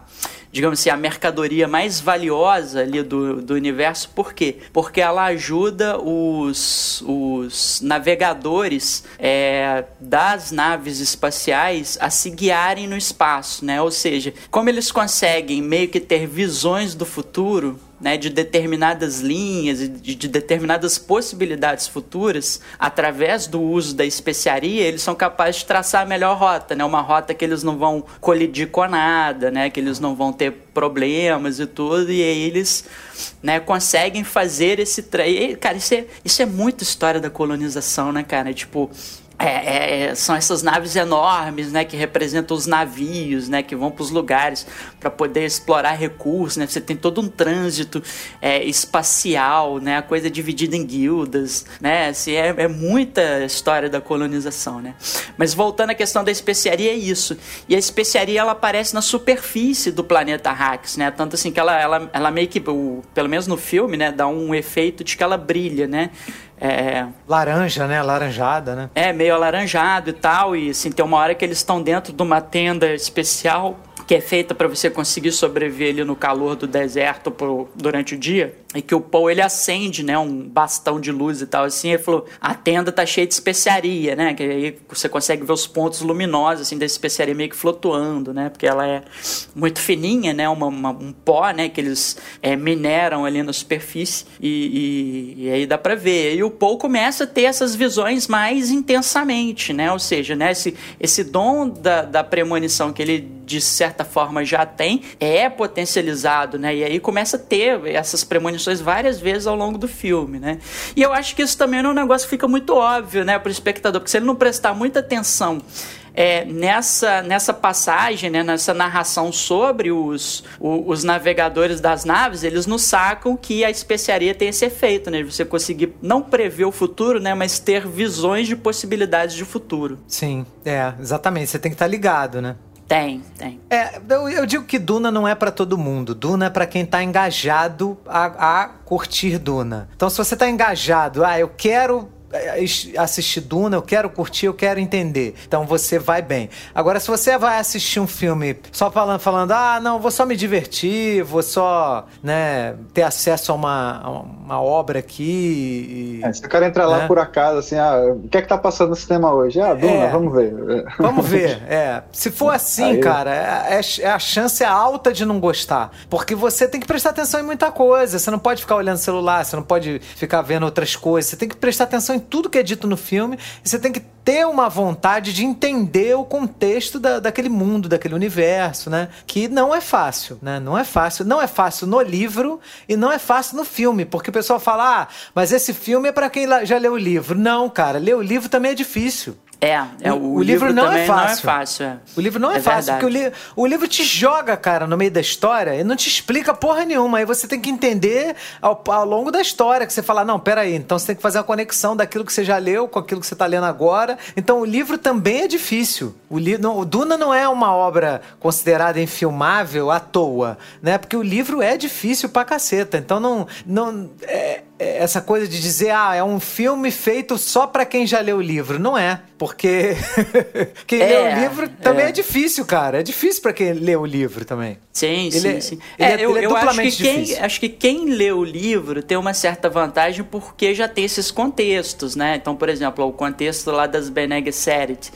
digamos assim, a mercadoria mais valiosa ali do, do universo. Por quê? Porque ela ajuda os, os navegadores é, das naves espaciais a se guiarem no espaço, né? Ou seja, como eles conseguem meio que ter visões do futuro, né, de determinadas linhas e de, de, determinadas possibilidades futuras, através do uso da especiaria, eles são capazes de traçar a melhor rota, né, uma rota que eles não vão colidir com nada, né, que eles não vão ter problemas e tudo, e aí eles né, conseguem fazer esse... Tra... Cara, isso é, isso é muito história da colonização, né, cara? Tipo, é, é, são essas naves enormes, né, que representam os navios, né, que vão para os lugares para poder explorar recursos, né? Você tem todo um trânsito é, espacial, né, a coisa dividida em guildas, né? Assim, é, é, muita história da colonização, né? Mas voltando à questão da especiaria é isso. E a especiaria ela aparece na superfície do planeta Hax, né? Tanto assim que ela, ela, ela meio que, pelo menos no filme, né, dá um efeito de que ela brilha, né? É, Laranja, né? Laranjada, né? É, meio alaranjado e tal. E assim, tem uma hora que eles estão dentro de uma tenda especial que é feita para você conseguir sobreviver ali no calor do deserto por, durante o dia e que o Paul ele acende, né, um bastão de luz e tal assim, ele falou: "A tenda tá cheia de especiaria, né? Que aí você consegue ver os pontos luminosos assim da especiaria meio que flutuando, né? Porque ela é muito fininha, né, uma, uma um pó, né, que eles é, mineram ali na superfície e, e, e, aí dá para ver. E o Paul começa a ter essas visões mais intensamente, né? Ou seja, né, esse esse dom da, da premonição que ele de certa forma já tem é potencializado, né? E aí começa a ter essas premonições várias vezes ao longo do filme, né? E eu acho que isso também é um negócio que fica muito óbvio, né, para o espectador, porque se ele não prestar muita atenção é, nessa, nessa passagem, né, nessa narração sobre os, os, os, navegadores das naves, eles nos sacam que a especiaria tem esse efeito, né? Você conseguir não prever o futuro, né? Mas ter visões de possibilidades de futuro. Sim, é, exatamente. Você tem que estar ligado, né? Tem, tem. É, eu, eu digo que Duna não é para todo mundo. Duna é para quem tá engajado a, a curtir Duna. Então, se você tá engajado, ah, eu quero assistir Duna, eu quero curtir, eu quero entender. Então você vai bem. Agora, se você vai assistir um filme só falando, falando ah, não, vou só me divertir, vou só, né, ter acesso a uma, a uma obra aqui. E, é, se eu quero entrar né? lá por acaso, assim, ah, o que é que tá passando no cinema hoje? Ah, Duna, é, vamos ver. Vamos ver, [laughs] é. Se for assim, Aí... cara, é, é, é, a chance é alta de não gostar. Porque você tem que prestar atenção em muita coisa. Você não pode ficar olhando celular, você não pode ficar vendo outras coisas. Você tem que prestar atenção em tudo que é dito no filme e você tem que ter uma vontade de entender o contexto da, daquele mundo, daquele universo, né? Que não é fácil, né? Não é fácil. Não é fácil no livro e não é fácil no filme, porque o pessoal fala, ah, mas esse filme é para quem já leu o livro. Não, cara, ler o livro também é difícil. É, é o, o, o livro, livro, não é fácil. Não é fácil é. O livro não é, é fácil, verdade. porque o, li o livro te joga, cara, no meio da história e não te explica porra nenhuma. Aí você tem que entender ao, ao longo da história, que você fala, não, peraí, então você tem que fazer a conexão daquilo que você já leu com aquilo que você tá lendo agora. Então o livro também é difícil. O, li não, o Duna não é uma obra considerada infilmável à toa, né? Porque o livro é difícil pra caceta. Então não. não é essa coisa de dizer, ah, é um filme feito só para quem já leu o livro. Não é. Porque [laughs] quem é, lê o livro também é. é. difícil, cara. É difícil para quem lê o livro também. Sim, ele sim, é, sim. Ele é, é eu, ele é eu acho que, quem, acho que quem lê o livro tem uma certa vantagem porque já tem esses contextos, né? Então, por exemplo, o contexto lá das Bene Gesserit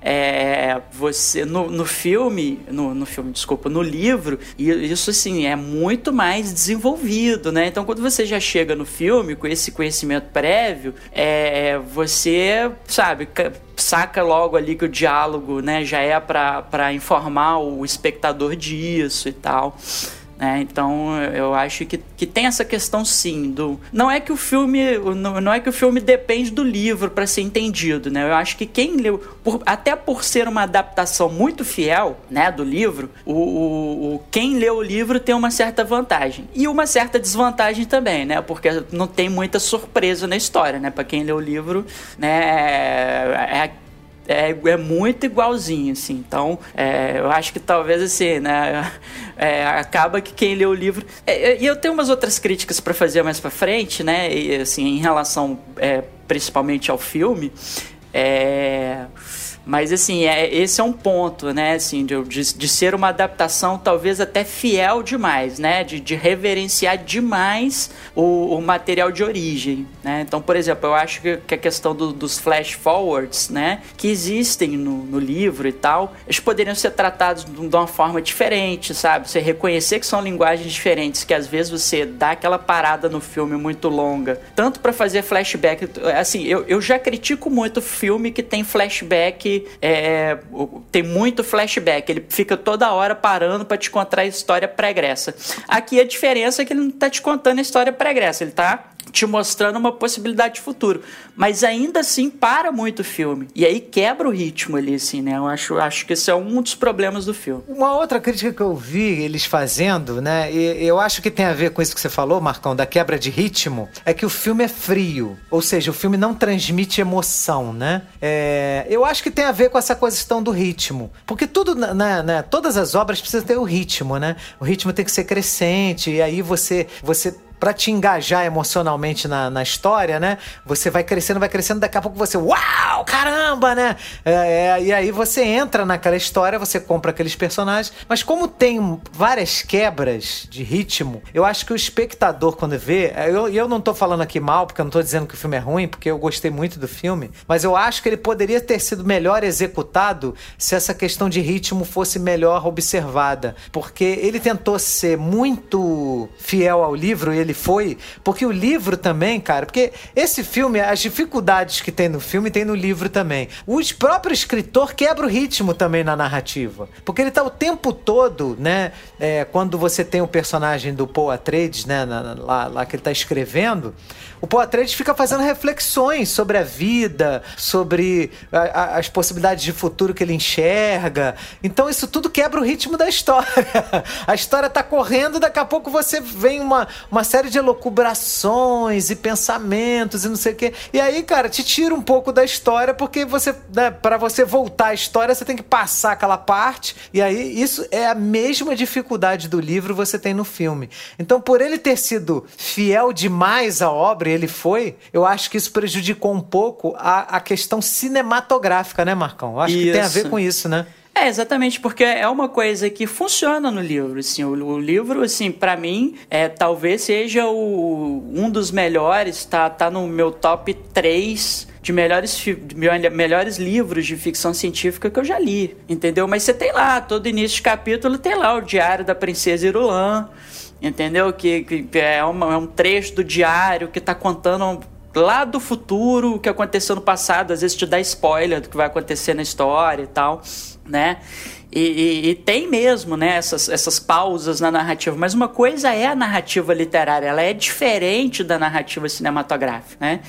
é, você no, no filme, no, no, filme, desculpa, no livro, isso assim é muito mais desenvolvido, né? Então quando você já chega no filme com esse conhecimento prévio, é, você sabe saca logo ali que o diálogo, né, já é para informar o espectador disso e tal. Né? Então eu acho que, que tem essa questão sim do não é que o filme não, não é que o filme depende do livro para ser entendido, né? Eu acho que quem leu por, até por ser uma adaptação muito fiel, né, do livro, o, o, o, quem leu o livro tem uma certa vantagem e uma certa desvantagem também, né? Porque não tem muita surpresa na história, né? Para quem lê o livro, né, é, é é, é muito igualzinho, assim. Então, é, eu acho que talvez, assim, né? [laughs] É, acaba que quem lê o livro... É, é, e eu tenho umas outras críticas para fazer mais para frente, né? E, assim, em relação é, principalmente ao filme. É mas, assim, é, esse é um ponto, né, assim, de, de, de, ser uma adaptação talvez até fiel demais, né, de, de reverenciar demais o, o, material de origem, né. Então, por exemplo, eu acho que, que a questão do, dos flash forwards, né, que existem no, no, livro e tal, eles poderiam ser tratados de uma forma diferente, sabe? Você reconhecer que são linguagens diferentes, que às vezes você dá aquela parada no filme muito longa, tanto para fazer flashback, assim, eu, eu já critico muito filme que tem flashback é, tem muito flashback, ele fica toda hora parando para te contar a história pregressa. Aqui a diferença é que ele não tá te contando a história pregressa, ele tá te mostrando uma possibilidade de futuro. Mas ainda assim para muito o filme. E aí quebra o ritmo ali, assim, né? Eu acho, acho que esse é um dos problemas do filme. Uma outra crítica que eu vi eles fazendo, né? E eu acho que tem a ver com isso que você falou, Marcão, da quebra de ritmo, é que o filme é frio. Ou seja, o filme não transmite emoção, né? É, eu acho que tem a ver com essa questão do ritmo. Porque tudo, né, né, todas as obras precisam ter o ritmo, né? O ritmo tem que ser crescente, e aí você, você para te engajar emocionalmente na, na história, né? Você vai crescendo, vai crescendo, daqui a pouco você, uau, caramba, né? É, é, e aí você entra naquela história, você compra aqueles personagens. Mas como tem várias quebras de ritmo, eu acho que o espectador, quando vê, eu, eu não tô falando aqui mal, porque eu não tô dizendo que o filme é ruim, porque eu gostei muito do filme, mas eu acho que ele poderia ter sido melhor executado se essa questão de ritmo fosse melhor observada. Porque ele tentou ser muito fiel ao livro ele foi, porque o livro também, cara, porque esse filme, as dificuldades que tem no filme, tem no livro também. O próprio escritor quebra o ritmo também na narrativa, porque ele tá o tempo todo, né, é, quando você tem o personagem do Paul Atreides, né, na, lá, lá que ele tá escrevendo, o Paul Atreides fica fazendo reflexões sobre a vida, sobre a, a, as possibilidades de futuro que ele enxerga. Então isso tudo quebra o ritmo da história. [laughs] a história tá correndo, daqui a pouco você vem uma, uma série de elucubrações e pensamentos e não sei o quê. E aí, cara, te tira um pouco da história, porque você, né, para você voltar à história, você tem que passar aquela parte. E aí, isso é a mesma dificuldade do livro você tem no filme. Então, por ele ter sido fiel demais à obra, ele foi, eu acho que isso prejudicou um pouco a, a questão cinematográfica, né, Marcão? Eu acho isso. que tem a ver com isso, né? É, exatamente, porque é uma coisa que funciona no livro, assim, o, o livro, assim, para mim, é, talvez seja o, um dos melhores, tá, tá no meu top 3 de melhores, melhores livros de ficção científica que eu já li, entendeu? Mas você tem lá, todo início de capítulo tem lá o Diário da Princesa Irulan, entendeu? Que, que é, uma, é um trecho do diário que está contando lá do futuro o que aconteceu no passado, às vezes te dá spoiler do que vai acontecer na história e tal, né? E, e, e, tem mesmo né, essas, essas pausas na narrativa, mas uma coisa é a narrativa literária, ela é diferente da narrativa cinematográfica. Né?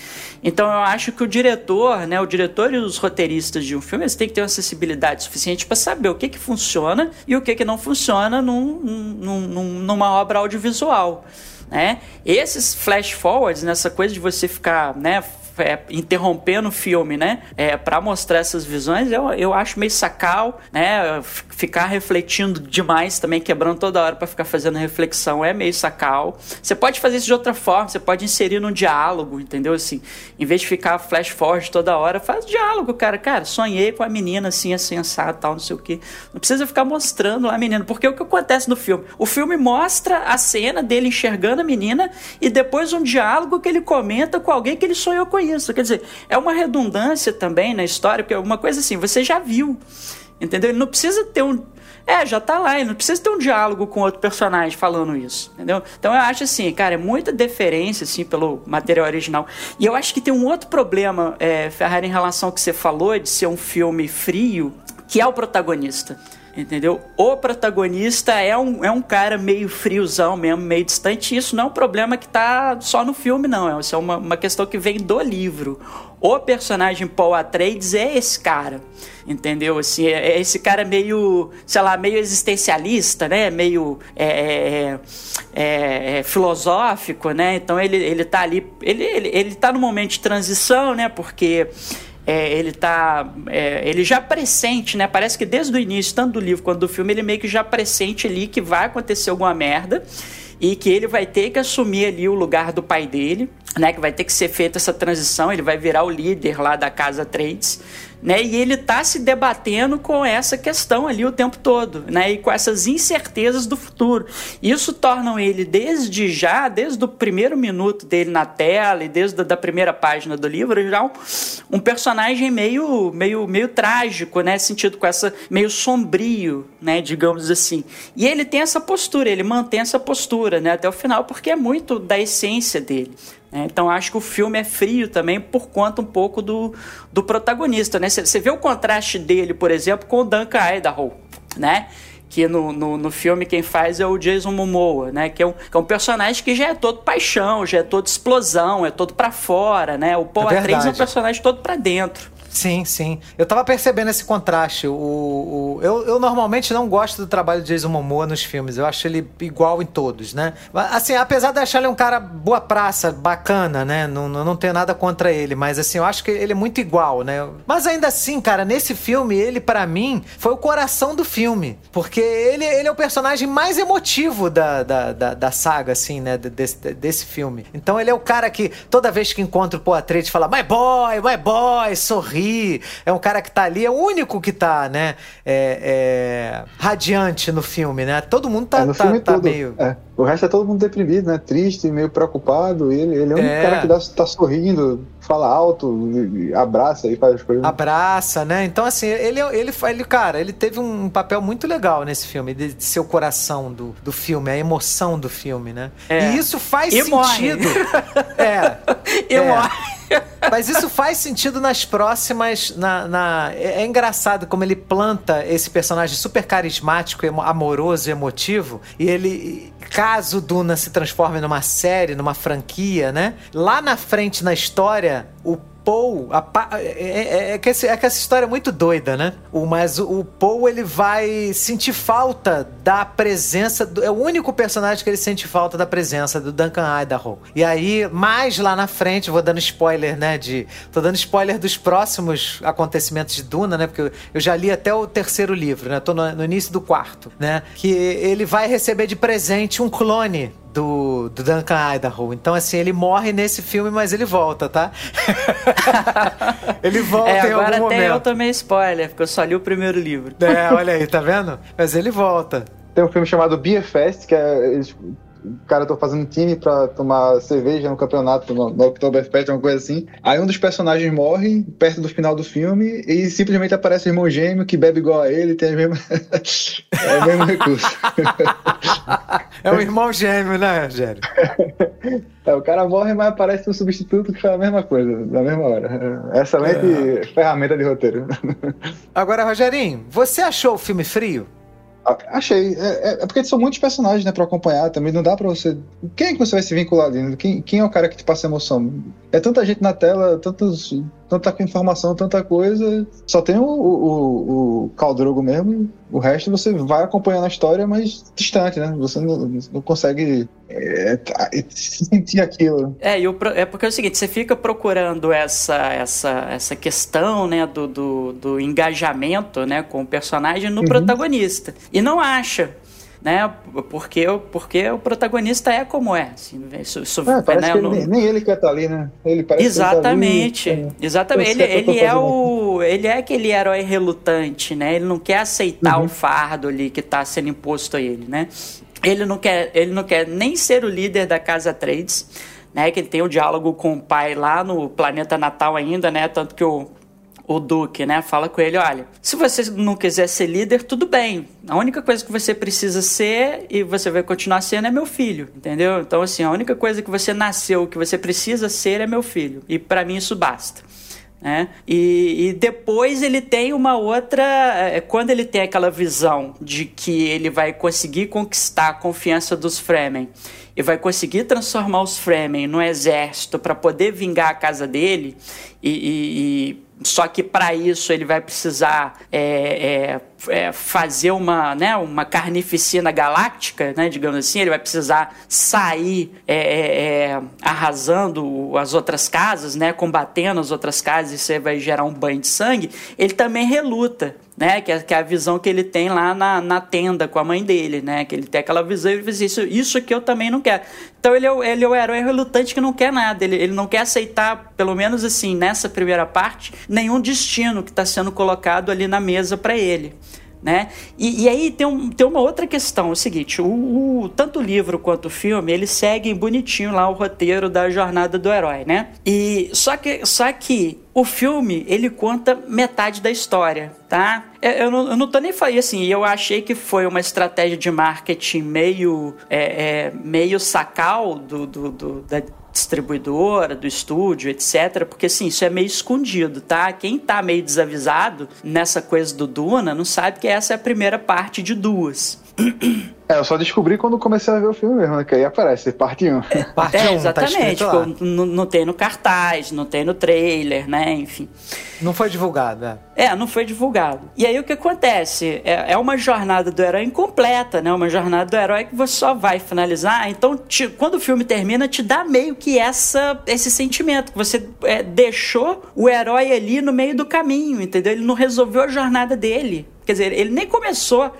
Então eu acho que o diretor, né, o diretor e os roteiristas de um filme, eles têm que ter uma acessibilidade suficiente para saber o que, que funciona e o que, que não funciona num, num, numa obra audiovisual. Né? Esses flash forwards, nessa coisa de você ficar né, é, interrompendo o filme, né? É, para mostrar essas visões, eu, eu acho meio sacal, né? Ficar refletindo demais também, quebrando toda hora para ficar fazendo reflexão, é meio sacal. Você pode fazer isso de outra forma, você pode inserir num diálogo, entendeu? Assim, em vez de ficar flash forward toda hora, faz diálogo, cara. Cara, sonhei com a menina assim, assim, assado, tal, não sei o que. Não precisa ficar mostrando lá a menina, porque é o que acontece no filme? O filme mostra a cena dele enxergando a menina e depois um diálogo que ele comenta com alguém que ele sonhou com isso. Quer dizer, é uma redundância também na história, porque é uma coisa assim, você já viu. Entendeu? Ele não precisa ter um. É, já tá lá, ele não precisa ter um diálogo com outro personagem falando isso, entendeu? Então eu acho assim, cara, é muita deferência, assim, pelo material original. E eu acho que tem um outro problema, é, Ferrari, em relação ao que você falou, de ser um filme frio, que é o protagonista entendeu? O protagonista é um, é um cara meio friozão mesmo, meio distante. Isso não é um problema que tá só no filme, não. Isso é uma, uma questão que vem do livro. O personagem Paul Atreides é esse cara, entendeu? Assim, é, é esse cara meio, sei lá, meio existencialista, né? Meio é, é, é, é filosófico, né? Então ele, ele tá ali, ele, ele, ele tá no momento de transição, né? Porque é, ele tá. É, ele já pressente, né? Parece que desde o início, tanto do livro quanto do filme, ele meio que já pressente ali que vai acontecer alguma merda e que ele vai ter que assumir ali o lugar do pai dele, né? Que vai ter que ser feita essa transição, ele vai virar o líder lá da casa Trades né? E ele está se debatendo com essa questão ali o tempo todo, né? E com essas incertezas do futuro. Isso torna ele desde já, desde o primeiro minuto dele na tela e desde da primeira página do livro, já um, um personagem meio, meio, meio trágico, né? Sentido com essa meio sombrio, né? Digamos assim. E ele tem essa postura, ele mantém essa postura, né? Até o final, porque é muito da essência dele. É, então acho que o filme é frio também por conta um pouco do, do protagonista, né? Você vê o contraste dele, por exemplo, com o Duncan Idaho, né? que no, no, no, filme quem faz é o Jason Momoa, né? Que é, um, que é um personagem que já é todo paixão, já é todo explosão, é todo para fora, né? O Paul é Atreides é um personagem todo para dentro. Sim, sim. Eu tava percebendo esse contraste. O, o eu, eu normalmente não gosto do trabalho de Jason Momoa nos filmes. Eu acho ele igual em todos, né? Assim, apesar de achar ele um cara boa praça, bacana, né? Não, não, não tenho nada contra ele, mas assim, eu acho que ele é muito igual, né? Mas ainda assim, cara, nesse filme, ele para mim foi o coração do filme. Porque ele, ele é o personagem mais emotivo da, da, da, da saga, assim, né? Desse, desse filme. Então ele é o cara que toda vez que encontra o Poatretes fala, my boy, my boy, sorri é um cara que tá ali, é o único que tá, né, é, é, radiante no filme, né? Todo mundo tá, é, tá, tá meio. É. O resto é todo mundo deprimido, né? Triste, meio preocupado. Ele, ele é o único é. cara que dá, tá sorrindo, fala alto, abraça e faz as coisas. Abraça, né? Então, assim, ele, ele, ele, cara, ele teve um papel muito legal nesse filme, de, de ser o coração do, do filme, a emoção do filme, né? É. E isso faz e sentido. Morre. [laughs] É. E é. morre. Mas isso faz sentido nas próximas. Na, na, é, é engraçado como ele planta esse personagem super carismático, amoroso emotivo. E ele. Caso Duna se transforme numa série, numa franquia, né? Lá na frente na história, o Paul. A, é, é, é, que esse, é que essa história é muito doida, né? O, mas o, o Paul ele vai sentir falta da presença. Do, é o único personagem que ele sente falta da presença do Duncan Idaho. E aí, mais lá na frente, vou dando spoiler, né? De, tô dando spoiler dos próximos acontecimentos de Duna, né? Porque eu, eu já li até o terceiro livro, né? Tô no, no início do quarto, né? Que ele vai receber de presente um clone do, do Duncan Idaho. Então, assim, ele morre nesse filme, mas ele volta, tá? [laughs] ele volta é, em algum agora momento. até eu tomei spoiler, porque eu só li o primeiro livro. É, olha aí, tá vendo? Mas ele volta. Tem um filme chamado Beer Fest, que é eles cara, tô fazendo time pra tomar cerveja no campeonato, no, no Oktoberfest, uma coisa assim. Aí um dos personagens morre perto do final do filme e simplesmente aparece o irmão gêmeo que bebe igual a ele, tem as mesmas... [laughs] é o mesmo recurso. [laughs] é o irmão gêmeo, né, Rogério? [laughs] É, o cara morre, mas aparece um substituto que faz a mesma coisa, na mesma hora. Excelente é. ferramenta de roteiro. Agora, Rogerinho, você achou o filme frio? Achei. É, é, é, porque são muitos personagens, né, pra acompanhar também. Não dá pra você. Quem é que você vai se vincular ali? Quem, quem é o cara que te passa emoção? É tanta gente na tela, tantos tanta informação, tanta coisa. Só tem o, o, o Caldrogo mesmo. O resto você vai acompanhando a história, mas distante, né? Você não, não consegue é, sentir aquilo. É, e o, é porque é o seguinte, você fica procurando essa, essa, essa questão, né, do, do, do engajamento, né, com o personagem no uhum. protagonista. E não acha né? Porque, porque o protagonista é como é. Assim, isso, isso, é, né? ele, nem, nem, ele quer estar tá ali, né? Ele parece exatamente, que tá ali, exatamente. Ele, ele é o, ele é aquele herói relutante, né? Ele não quer aceitar uhum. o fardo ali que está sendo imposto a ele, né? Ele não quer, ele não quer nem ser o líder da casa Trades, né? Que ele tem o um diálogo com o pai lá no planeta Natal ainda, né? Tanto que o o Duque, né, fala com ele, olha, se você não quiser ser líder, tudo bem. A única coisa que você precisa ser e você vai continuar sendo é meu filho, entendeu? Então assim, a única coisa que você nasceu, que você precisa ser é meu filho. E para mim isso basta. Né? E, e, depois ele tem uma outra. É, quando ele tem aquela visão de que ele vai conseguir conquistar a confiança dos Fremen e vai conseguir transformar os Fremen no exército para poder vingar a casa dele e, e, e só que para isso ele vai precisar é, é, é, fazer uma, né, uma carnificina galáctica, né, digamos assim. Ele vai precisar sair é, é, é, arrasando as outras casas, né, combatendo as outras casas. E você vai gerar um banho de sangue. Ele também reluta né? Que é, que é a visão que ele tem lá na, na tenda com a mãe dele, né? Que ele tem aquela visão e diz isso, isso que eu também não quero. Então ele é, o, ele é o herói relutante que não quer nada, ele, ele não quer aceitar, pelo menos assim, nessa primeira parte, nenhum destino que está sendo colocado ali na mesa para ele. Né? E, e, aí tem, um, tem uma outra questão, é o seguinte, o, o, tanto o livro quanto o filme, eles seguem bonitinho lá o roteiro da jornada do herói, né? E só que, só que o filme, ele conta metade da história, tá? Eu, eu, não, eu não tô nem falando assim, eu achei que foi uma estratégia de marketing meio, é, é, meio sacal do, do, do da distribuidora, do estúdio, etc. Porque assim, isso é meio escondido, tá? Quem tá meio desavisado nessa coisa do Duna não sabe que essa é a primeira parte de duas. É, eu só descobri quando comecei a ver o filme mesmo, né? Que aí aparece, parte 1. É, parte é, 1, tá exatamente. Tá tipo, não, tem no cartaz, não tem no trailer, né? Enfim. Não foi divulgado, é. É, não foi divulgado. E aí o que acontece? É, é uma jornada do herói incompleta, né? Uma jornada do herói que você só vai finalizar. Então, te, quando o filme termina, te dá meio que essa, esse sentimento. Que você é, deixou o herói ali no meio do caminho, entendeu? Ele não resolveu a jornada dele. Quer dizer, ele nem começou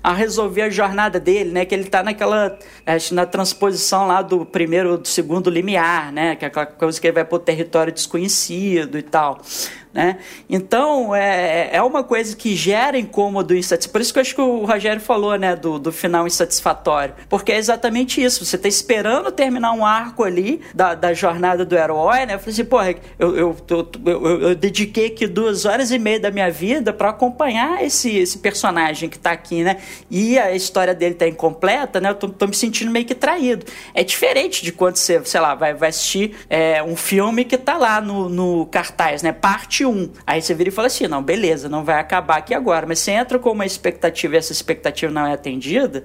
a resolver a jornada dele, né? Que ele tá naquela. Acho, na transposição lá do primeiro do segundo limiar, né? Que é aquela coisa que ele vai pro território desconhecido e tal. Né? Então, é, é uma coisa que gera incômodo insatisfatório. Por isso que eu acho que o Rogério falou né, do, do final insatisfatório. Porque é exatamente isso. Você está esperando terminar um arco ali da, da jornada do herói. Né? Eu falei assim, porra, eu, eu, eu, eu, eu dediquei aqui duas horas e meia da minha vida para acompanhar esse, esse personagem que está aqui, né? E a história dele está incompleta, né? Eu tô, tô, me sentindo meio que traído. É diferente de quando você, sei lá, vai, vai assistir é, um filme que está lá no, no cartaz, né? Parte parte 1. Aí você vira e fala assim: não, beleza, não vai acabar aqui agora. Mas você entra com uma expectativa e essa expectativa não é atendida,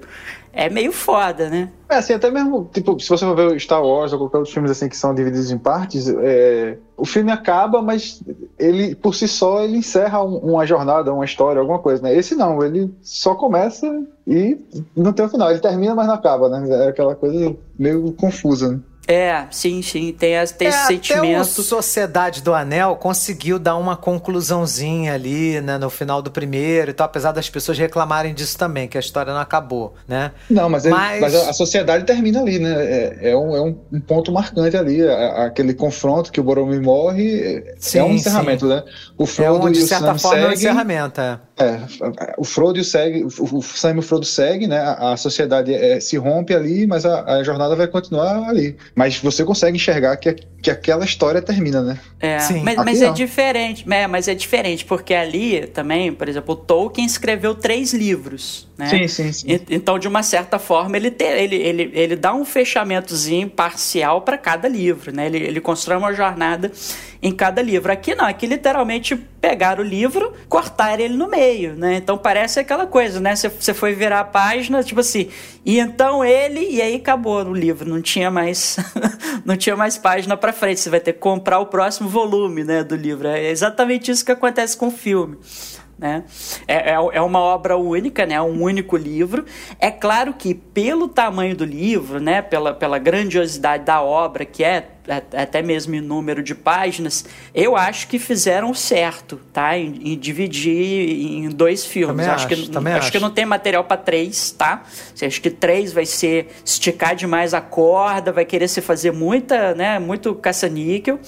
é meio foda, né? É, assim, até mesmo, tipo, se você for ver Star Wars ou qualquer outro filmes assim que são divididos em partes, é, o filme acaba, mas ele, por si só, ele encerra um, uma jornada, uma história, alguma coisa, né? Esse não, ele só começa e não tem o final. Ele termina, mas não acaba, né? É aquela coisa meio confusa, né? É, sim, sim, tem, tem é, esse sentimento. Até o Sociedade do Anel conseguiu dar uma conclusãozinha ali, né, no final do primeiro e tal, apesar das pessoas reclamarem disso também, que a história não acabou, né? Não, mas, mas... Ele, mas a sociedade termina ali, né? É, é, um, é um, ponto marcante ali, aquele confronto que o Boromir morre, sim, é um encerramento, sim. né? O Frodo é um, de certa Sam forma segue, é um encerramento, é. É, o Frodo segue, o Sam e o Frodo segue, né? A, a sociedade é, se rompe ali, mas a, a, jornada vai continuar ali. Mas você consegue enxergar que, que aquela história termina, né? É, Sim. mas, mas é diferente, é, mas é diferente porque ali também, por exemplo, o Tolkien escreveu três livros, né? Sim, sim, sim. E, então, de uma certa forma, ele, te, ele, ele, ele dá um fechamentozinho parcial para cada livro, né? Ele, ele constrói uma jornada em cada livro. Aqui não, aqui literalmente pegaram o livro, cortaram ele no meio, né? Então parece aquela coisa, né? Você foi virar a página, tipo assim, e então ele, e aí acabou o livro, não tinha mais [laughs] não tinha mais página para frente, você vai ter que comprar o próximo volume, né, do livro. É exatamente isso que acontece com o filme. Né? É, é, é, uma obra única, né? um único livro. É claro que, pelo tamanho do livro, né? pela, pela grandiosidade da obra, que é até mesmo em número de páginas, eu acho que fizeram certo, tá? Em, em dividir em dois filmes. Acho, acho, que, acho, acho que não tem material para três, tá? Você acha que três vai ser esticar demais a corda, vai querer se fazer muita, né? Muito caça-níquel.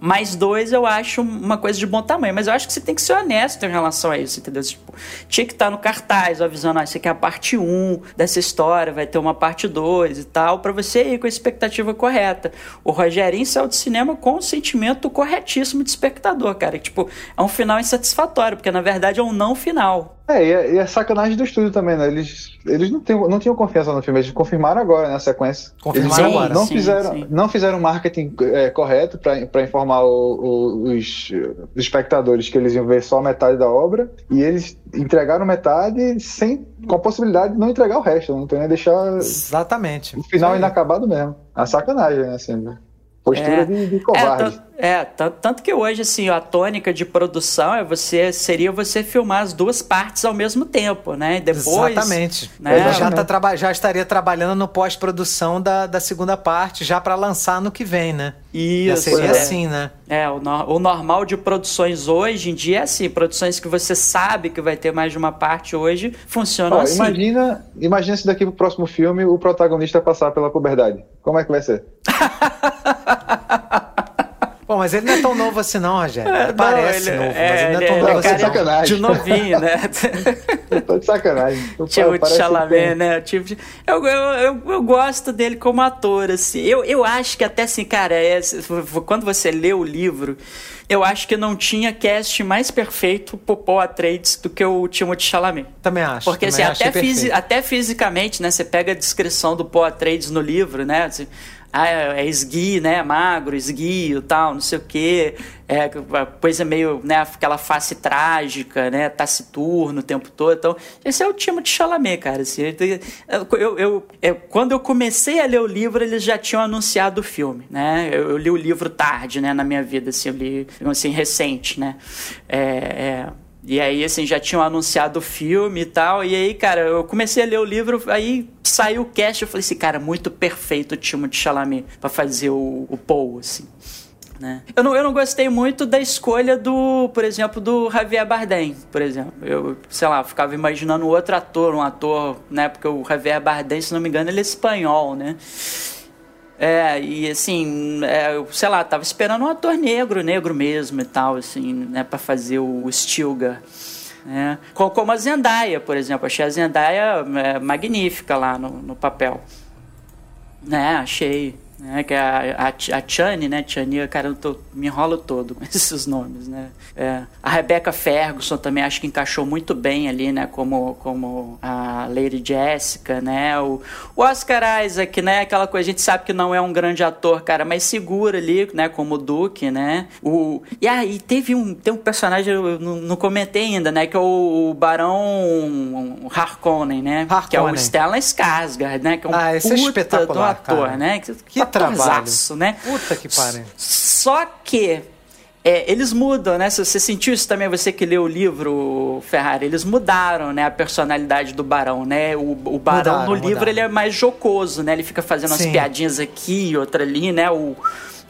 Mais dois eu acho uma coisa de bom tamanho, mas eu acho que você tem que ser honesto em relação a isso, entendeu? Tipo, tinha que estar no cartaz, avisando, ah, isso aqui é a parte 1 dessa história, vai ter uma parte 2 e tal, para você ir com a expectativa correta. O Rogerinho saiu do cinema com o sentimento corretíssimo de espectador, cara. Tipo, é um final insatisfatório, porque na verdade é um não final. É, e é, e é sacanagem do estúdio também, né? Eles, eles não, tem, não tinham confiança no filme, eles confirmaram agora, né, sequência. Confirmaram eles agora. Não, sim, fizeram, sim. não fizeram marketing é, correto para informar o, o, os, espectadores que eles iam ver só metade da obra, e eles entregaram metade sem, com a possibilidade de não entregar o resto, não tem nem deixar Exatamente. o final inacabado mesmo. A sacanagem, né? Assim, né? Postura é, de, de covarde. É, é, tanto que hoje, assim, a tônica de produção é você seria você filmar as duas partes ao mesmo tempo, né? E depois. Exatamente. Né? Já, tá, já estaria trabalhando no pós-produção da, da segunda parte, já para lançar no que vem, né? Isso. Já seria é. assim, né? É, o, no, o normal de produções hoje em dia é assim, produções que você sabe que vai ter mais de uma parte hoje, funcionam assim. Imagina, imagina se daqui pro próximo filme o protagonista passar pela puberdade. Como é que vai ser? [laughs] [laughs] Bom, mas ele não é tão novo assim, não, Rogério. Ele não, parece ele, novo, é, mas ele não é tão é, novo assim. sacanagem. De novinho, né? tô de sacanagem. [laughs] Tipo de Chalamet, né? Tipo de... eu, eu, eu, eu, gosto dele como ator, assim. Eu, eu acho que até assim, cara, é, quando você lê o livro, eu acho que não tinha cast mais perfeito pro Paul Atreides do que o Timothée Chalamet. Também acho. Porque também assim, até, fisi até fisicamente, né? Você pega a descrição do Paul Atreides no livro, né? Assim, ah, é, é esguio, né? Magro, esguio tal, não sei o quê. É coisa meio, né? Aquela face trágica, né? Taciturno o tempo todo. Então, esse é o time de Chalamet, cara. Assim, eu, eu, eu, quando eu comecei a ler o livro, eles já tinham anunciado o filme, né? Eu, eu li o livro tarde, né? Na minha vida, assim, eu li, assim, recente, né? É, é e aí, assim, já tinham anunciado o filme e tal. E aí, cara, eu comecei a ler o livro, aí saiu o cast, eu falei assim, cara, muito perfeito o Timothée Chalamet pra fazer o, o Paul, assim. Né? Eu, não, eu não gostei muito da escolha do, por exemplo, do Javier Bardem, por exemplo. Eu, sei lá, ficava imaginando outro ator, um ator, né? Porque o Javier Bardem, se não me engano, ele é espanhol, né? É, e assim, é, sei lá, tava esperando um ator negro, negro mesmo e tal, assim, né, pra fazer o Stilgar. Né? Como a Zendaya, por exemplo. Achei a Zendaya é, magnífica lá no, no papel. Né, achei né? Que é a, a, a Chani, né? Chani, cara, eu tô, me enrolo todo com [laughs] esses nomes, né? É, a Rebecca Ferguson também acho que encaixou muito bem ali, né? Como, como a Lady Jessica, né? O, o Oscar Isaac, né? Aquela coisa, a gente sabe que não é um grande ator, cara, mas segura ali, né? Como o Duke, né? O, e aí teve um, tem um personagem, eu não, não comentei ainda, né? Que é o, o Barão Harkonnen, né? Harkonnen. Que é o Stellan Skarsgård, né? Que é um ah, esse é puta é espetacular, do ator, cara. né? Que, que trabalho. né? Puta que pariu. Só que é, eles mudam, né? Você sentiu isso também, você que leu o livro, Ferrari, eles mudaram, né? A personalidade do Barão, né? O, o Barão mudaram, no livro mudaram. ele é mais jocoso, né? Ele fica fazendo Sim. umas piadinhas aqui e outra ali, né? O,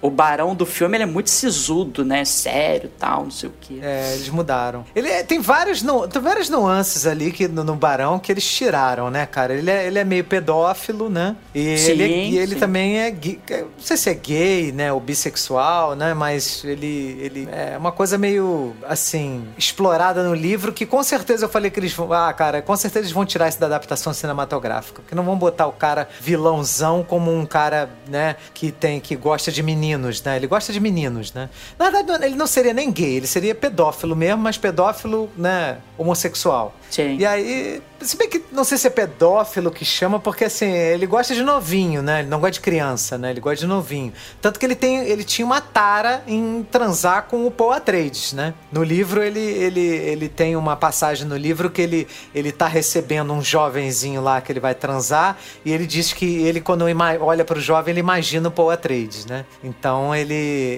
o barão do filme ele é muito sisudo, né? Sério tal, não sei o quê. É, eles mudaram. Ele é, tem, várias nu, tem várias nuances ali que, no, no, barão que eles tiraram, né, cara? Ele é, ele é meio pedófilo, né? E sim, ele, e ele também é. Não sei se é gay, né? Ou bissexual, né? Mas ele, ele é uma coisa meio assim, explorada no livro que com certeza eu falei que eles vão. Ah, cara, com certeza eles vão tirar isso da adaptação cinematográfica. Porque não vão botar o cara vilãozão como um cara, né, que tem que gosta de meninos meninos, né? Ele gosta de meninos, né? Na verdade, ele não seria nem gay, ele seria pedófilo mesmo, mas pedófilo, né, homossexual. Sim. E aí, se bem que não sei se é pedófilo que chama, porque assim, ele gosta de novinho, né? Ele não gosta de criança, né? Ele gosta de novinho. Tanto que ele, tem, ele tinha uma tara em transar com o Paul Atreides, né? No livro, ele, ele, ele tem uma passagem no livro que ele, ele tá recebendo um jovenzinho lá que ele vai transar e ele diz que ele, quando olha para o jovem, ele imagina o Paul Atreides, né? Então, ele,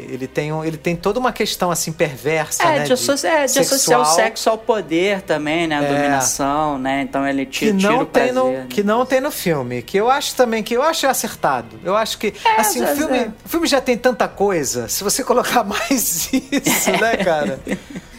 ele, tem, ele tem toda uma questão, assim, perversa, é, né? De, de, é, de associar o sexo ao poder também, né? A é, dominação, né? Então ele tira, que não tira o tem prazer, no, né? Que não tem no filme. Que eu acho também, que eu acho acertado. Eu acho que, é, assim, o filme, é. o filme já tem tanta coisa. Se você colocar [laughs] mais isso, né, cara?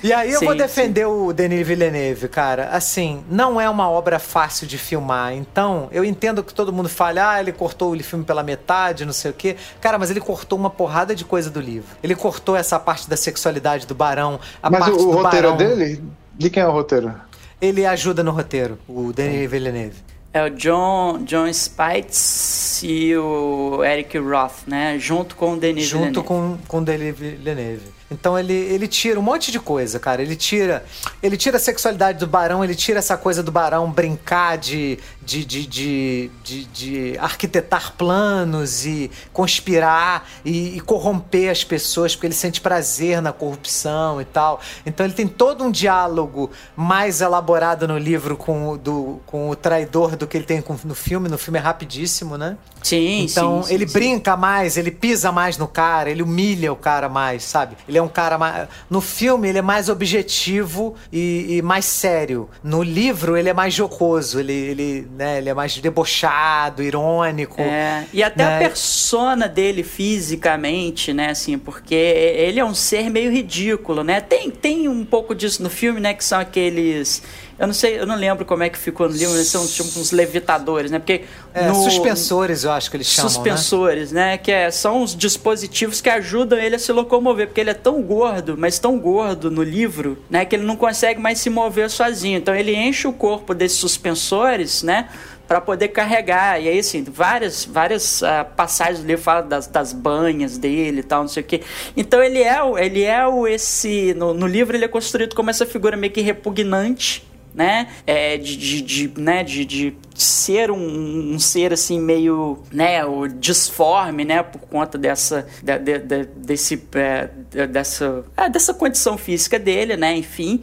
E aí eu sim, vou defender sim. o Denis Villeneuve, cara. Assim, não é uma obra fácil de filmar. Então, eu entendo que todo mundo fala, ah, ele cortou o filme pela metade, não sei o quê. Cara, mas ele cortou uma porrada de coisa do livro. Ele cortou essa parte da sexualidade do barão, a mas parte o, o do roteiro barão. dele? De quem é o roteiro? Ele ajuda no roteiro, o Denis Villeneuve. É o John, John Spites e o Eric Roth, né? Junto com o Denis Junto Villeneuve. com, com o Denis Villeneuve. Então ele, ele tira um monte de coisa, cara. Ele tira ele tira a sexualidade do barão, ele tira essa coisa do barão brincar de, de, de, de, de, de arquitetar planos e conspirar e, e, corromper as pessoas, porque ele sente prazer na corrupção e tal. Então ele tem todo um diálogo mais elaborado no livro com o, do, com o traidor do que ele tem no filme. No filme é rapidíssimo, né? Sim, Então sim, ele sim, brinca mais, ele pisa mais no cara, ele humilha o cara mais, sabe? Ele é um cara mais. No filme, ele é mais objetivo e, e mais sério. No livro, ele é mais jocoso, ele, ele, né, ele é mais debochado, irônico. É, e até né? a persona dele fisicamente, né, assim, porque ele é um ser meio ridículo, né? Tem, tem um pouco disso no filme, né, que são aqueles eu não sei, eu não lembro como é que ficou no livro, eles são tipo uns levitadores, né? Porque é, no... suspensores, eu acho que eles chamam, Suspensores, né? né? Que é, são os dispositivos que ajudam ele a se locomover, porque ele é tão gordo, mas tão gordo no livro, né, que ele não consegue mais se mover sozinho. Então ele enche o corpo desses suspensores, né? para poder carregar. E aí, assim, várias, várias uh, passagens do livro falam das, das banhas dele e tal, não sei o quê. Então ele é, ele é o esse. No, no livro ele é construído como essa figura meio que repugnante, né? É, de, de, de, né? de, de ser um, um, ser assim meio né o disforme né por conta dessa de, de, de, desse é, dessa é, dessa condição física dele né enfim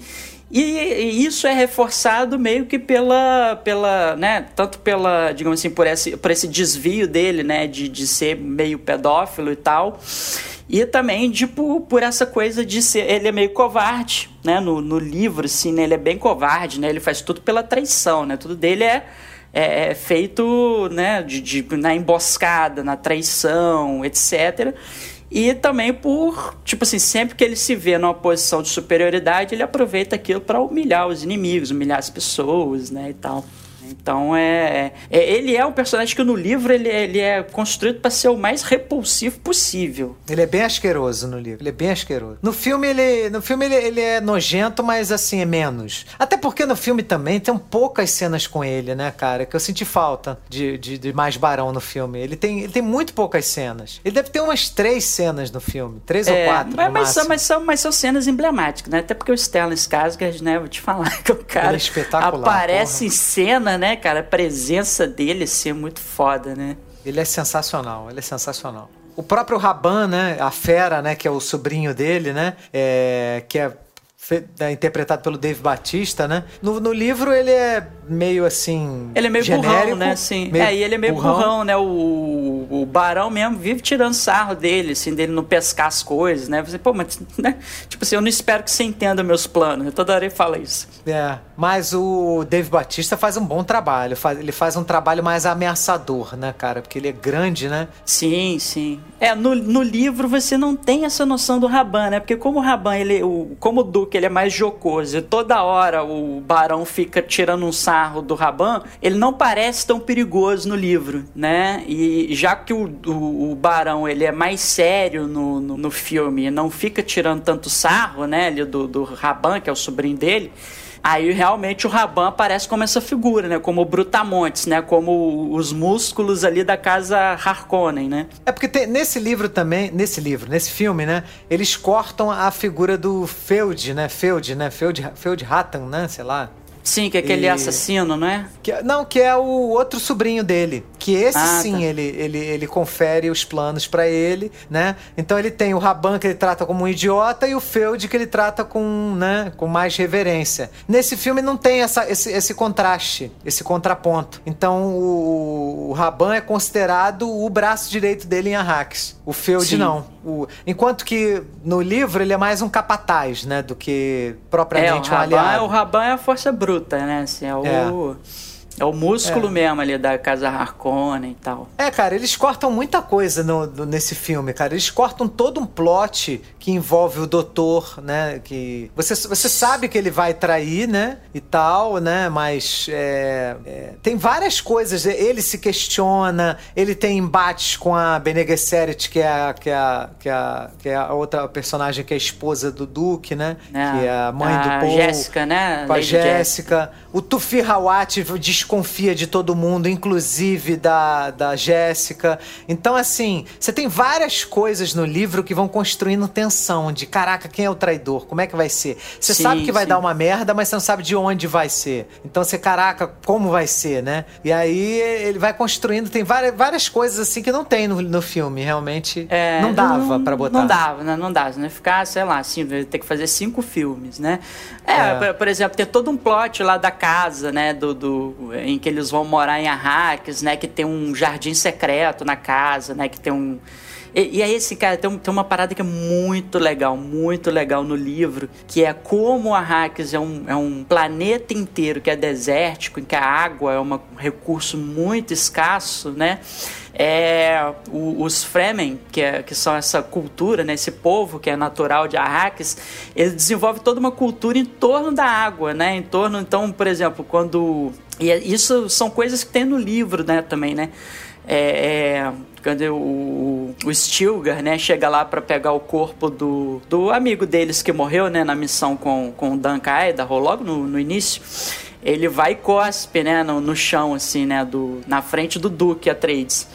e, e, isso é reforçado meio que pela, pela né, tanto pela, digamos assim, por esse, por esse desvio dele, né, de, de ser meio pedófilo e tal. E também, tipo, por essa coisa de ser. Ele é meio covarde, né? No, no livro, assim, né? Ele é bem covarde, né? Ele faz tudo pela traição, né? Tudo dele é, é, é feito, né? De, de, na emboscada, na traição, etc. E também por, tipo assim, sempre que ele se vê numa posição de superioridade, ele aproveita aquilo para humilhar os inimigos, humilhar as pessoas, né? E tal. Então é, é, ele é um personagem que no livro ele, é, ele é construído para ser o mais repulsivo possível. Ele é bem asqueroso no livro. Ele é bem asqueroso. No filme ele, no filme ele, ele é nojento, mas assim é menos. Até porque no filme também tem poucas cenas com ele, né, cara? Que eu senti falta de, de, de mais Barão no filme. Ele tem, ele tem muito poucas cenas. Ele deve ter umas três cenas no filme, três é, ou quatro. Mas, mas são, mas, são, mas são cenas emblemáticas, né? Até porque o Stellan Skarsgård, né? Vou te falar que o cara é aparece porra. em cena né, cara? A presença dele ser muito foda, né? Ele é sensacional, ele é sensacional. O próprio Raban, né? A fera, né? Que é o sobrinho dele, né? É, que é é interpretado pelo Dave Batista, né? No, no livro ele é meio assim. Ele é meio genérico, burrão, né? Sim. É, e ele é meio burrão, burrão né? O, o Barão mesmo vive tirando sarro dele, assim, dele não pescar as coisas, né? Você, pô, mas, né? Tipo assim, eu não espero que você entenda meus planos. Eu toda hora ele fala isso. É, mas o Dave Batista faz um bom trabalho. Ele faz um trabalho mais ameaçador, né, cara? Porque ele é grande, né? Sim, sim. É, no, no livro você não tem essa noção do Raban, né? Porque como o Raban, ele, o, como o Duque, ele é mais jocoso e toda hora o Barão fica tirando um sarro sarro do Raban, ele não parece tão perigoso no livro, né? E já que o, o, o Barão ele é mais sério no, no, no filme, não fica tirando tanto sarro, né? Ali do, do Raban, que é o sobrinho dele. Aí realmente o Raban aparece como essa figura, né? Como o Brutamontes, né? Como os músculos ali da casa Harkonnen, né? É porque tem, nesse livro também, nesse livro, nesse filme, né? Eles cortam a figura do Feud, né? Feud, né? Feud, Feud Hattan, né? Sei lá. Sim, que é aquele e... assassino, não é? Que, não, que é o outro sobrinho dele. Que esse ah, sim, tá. ele, ele, ele confere os planos para ele, né? Então ele tem o Raban que ele trata como um idiota e o Feud que ele trata com, né, com mais reverência. Nesse filme não tem essa, esse, esse contraste, esse contraponto. Então o, o Raban é considerado o braço direito dele em Arrakis. O Feud não. O, enquanto que no livro ele é mais um capataz, né? Do que propriamente é, um aliado. O Raban é a força bruta, né? Assim, é o. É. É o músculo é. mesmo ali da Casa Harkonnen e tal. É, cara, eles cortam muita coisa no, no, nesse filme, cara. Eles cortam todo um plot que envolve o doutor, né? Que você, você sabe que ele vai trair, né? E tal, né? Mas é, é, tem várias coisas. Ele se questiona, ele tem embates com a Bene Gesserit, que é a, que é a, que é a, que é a outra personagem que é a esposa do Duque, né? É, que é a mãe a do Paul. Jéssica, né? Com a Jéssica. O Tufi Hawat desconfia de todo mundo, inclusive da, da Jéssica. Então, assim, você tem várias coisas no livro que vão construindo tensão de caraca, quem é o traidor? Como é que vai ser? Você sim, sabe que vai sim. dar uma merda, mas você não sabe de onde vai ser. Então você, caraca, como vai ser, né? E aí ele vai construindo, tem várias, várias coisas assim que não tem no, no filme, realmente. É, não dava para botar. Não dava, né? Não dava, né? Ficar, sei lá, assim, ter que fazer cinco filmes, né? É, é. Por, por exemplo, tem todo um plot lá da casa, né, do, do, em que eles vão morar em Arrakis, né, que tem um jardim secreto na casa, né, que tem um... E, e aí, esse cara, tem, tem, uma parada que é muito legal, muito legal no livro, que é como Arrakis é um, é um planeta inteiro que é desértico, em que a água é um recurso muito escasso, né? é, o, os Fremen, que, é, que são essa cultura, né, esse povo que é natural de Arrakis, eles desenvolvem toda uma cultura em torno da água, né, em torno, então, por exemplo, quando... E é, isso são coisas que tem no livro, né, também, né, é, é, quando o, o Stilgar, né, chega lá para pegar o corpo do, do amigo deles que morreu, né, na missão com, com o Duncan Idaho, logo no, no início, ele vai e cospe, né, no, no chão, assim, né, do, na frente do Duque Atreides.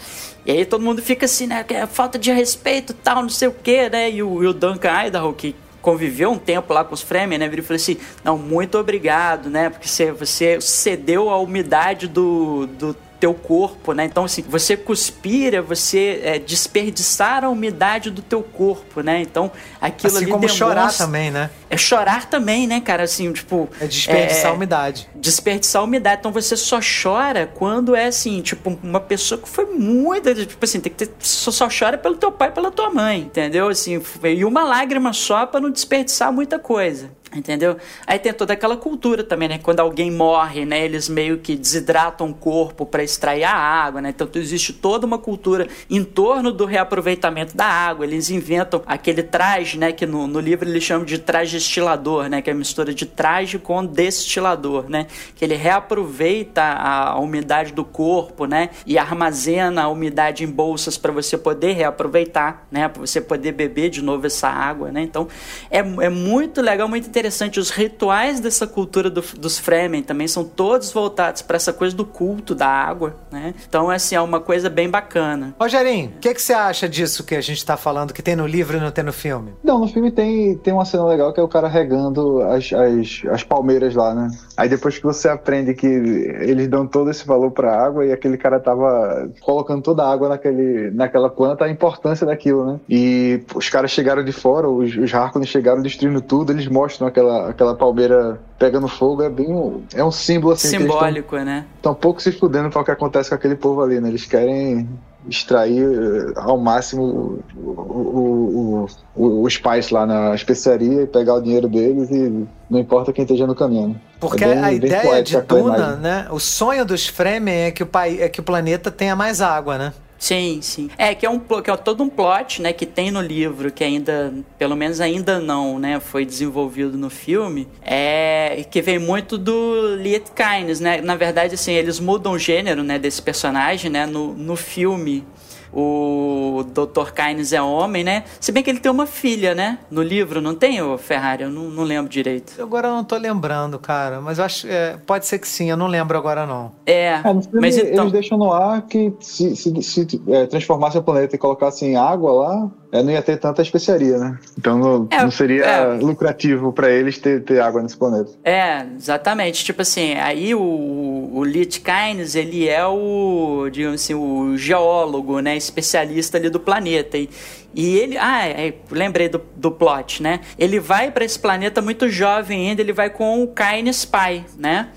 E aí todo mundo fica assim, né, é falta de respeito tal, não sei o que, né, e o, e o Duncan Idaho, que conviveu um tempo lá com os Fremen, né? Ele falou assim: não, muito obrigado, né? Porque você, você cedeu a umidade do, do teu corpo, né? Então, assim, você cuspira, você é, desperdiçar a umidade do teu corpo, né? Então, aquilo assim ali como demonstra... chorar também, né? É chorar também, né, cara? Assim, tipo... É desperdiçar é, a umidade. Desperdiçar a umidade. Então, você só chora quando é, assim, tipo, uma pessoa que foi muito... Tipo assim, tem que ter, só, só chora pelo teu pai e pela tua mãe, entendeu? Assim, e uma lágrima só para não desperdiçar muita coisa. Entendeu? Aí tem toda aquela cultura também, né? Quando alguém morre, né? Eles meio que desidratam o corpo para extrair a água, né? Então existe toda uma cultura em torno do reaproveitamento da água. Eles inventam aquele traje, né? Que no, no livro eles chamam de traje destilador, né? Que é a mistura de traje com destilador, né? Que ele reaproveita a, a umidade do corpo, né? E armazena a umidade em bolsas para você poder reaproveitar, né? Para você poder beber de novo essa água, né? Então é, é muito legal, muito interessante interessante, os rituais dessa cultura do, dos Fremen também são todos voltados para essa coisa do culto da água, né? Então, assim, é uma coisa bem bacana. Rogerinho, o que, que você acha disso que a gente tá falando, que tem no livro e não tem no filme? Não, no filme tem, tem uma cena legal que é o cara regando as, as, as palmeiras lá, né? Aí depois que você aprende que eles dão todo esse valor pra água e aquele cara tava colocando toda a água naquele, naquela planta, a importância daquilo, né? E os caras chegaram de fora, os, os Harkonnen chegaram destruindo tudo, eles mostram aquela, aquela palmeira pegando fogo, é bem é um símbolo assim. Simbólico, tão, né? Estão pouco se fudendo para o que acontece com aquele povo ali, né? Eles querem extrair eh, ao máximo o, o, o, os pais lá na especiaria e pegar o dinheiro deles e não importa quem esteja no caminho. Porque é bem, a ideia de Duna, né? O sonho dos Fremen é que o, pai, é que o planeta tenha mais água, né? Sim, sim. É que é um que é todo um plot, né, que tem no livro que ainda, pelo menos ainda não, né, foi desenvolvido no filme. É que vem muito do Liet Kynes, né? Na verdade, assim, eles mudam o gênero, né, desse personagem, né, no, no filme o Dr. Kynes é homem, né? Se bem que ele tem uma filha, né? No livro, não tem, o Ferrari? Eu não, não lembro direito. Agora eu não tô lembrando, cara. Mas eu acho. É, pode ser que sim, eu não lembro agora, não. É. é mas então... Eles deixam no ar que se, se, se é, transformasse o planeta e colocasse água lá, é, não ia ter tanta especiaria, né? Então não, é, não seria é. lucrativo para eles ter, ter água nesse planeta. É, exatamente. Tipo assim, aí o, o Lich Kynes, ele é o, digamos assim, o geólogo, né? Especialista ali do planeta. E, e ele, ah, é, lembrei do, do plot, né? Ele vai para esse planeta muito jovem ainda, ele vai com o Kynes pai, né?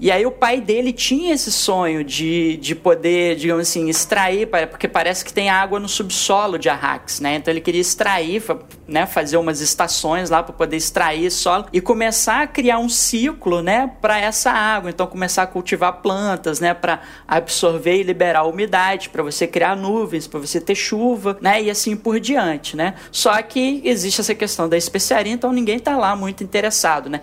E aí o pai dele tinha esse sonho de, de poder, digamos assim, extrair, porque parece que tem água no subsolo de Arrax, né? Então ele queria extrair, né, fazer umas estações lá para poder extrair solo e começar a criar um ciclo, né, para essa água. Então começar a cultivar plantas, né, para absorver e liberar a umidade, para você criar nuvens, para você ter chuva, né, e assim por diante, né? Só que existe essa questão da especiaria, então ninguém tá lá muito interessado, né?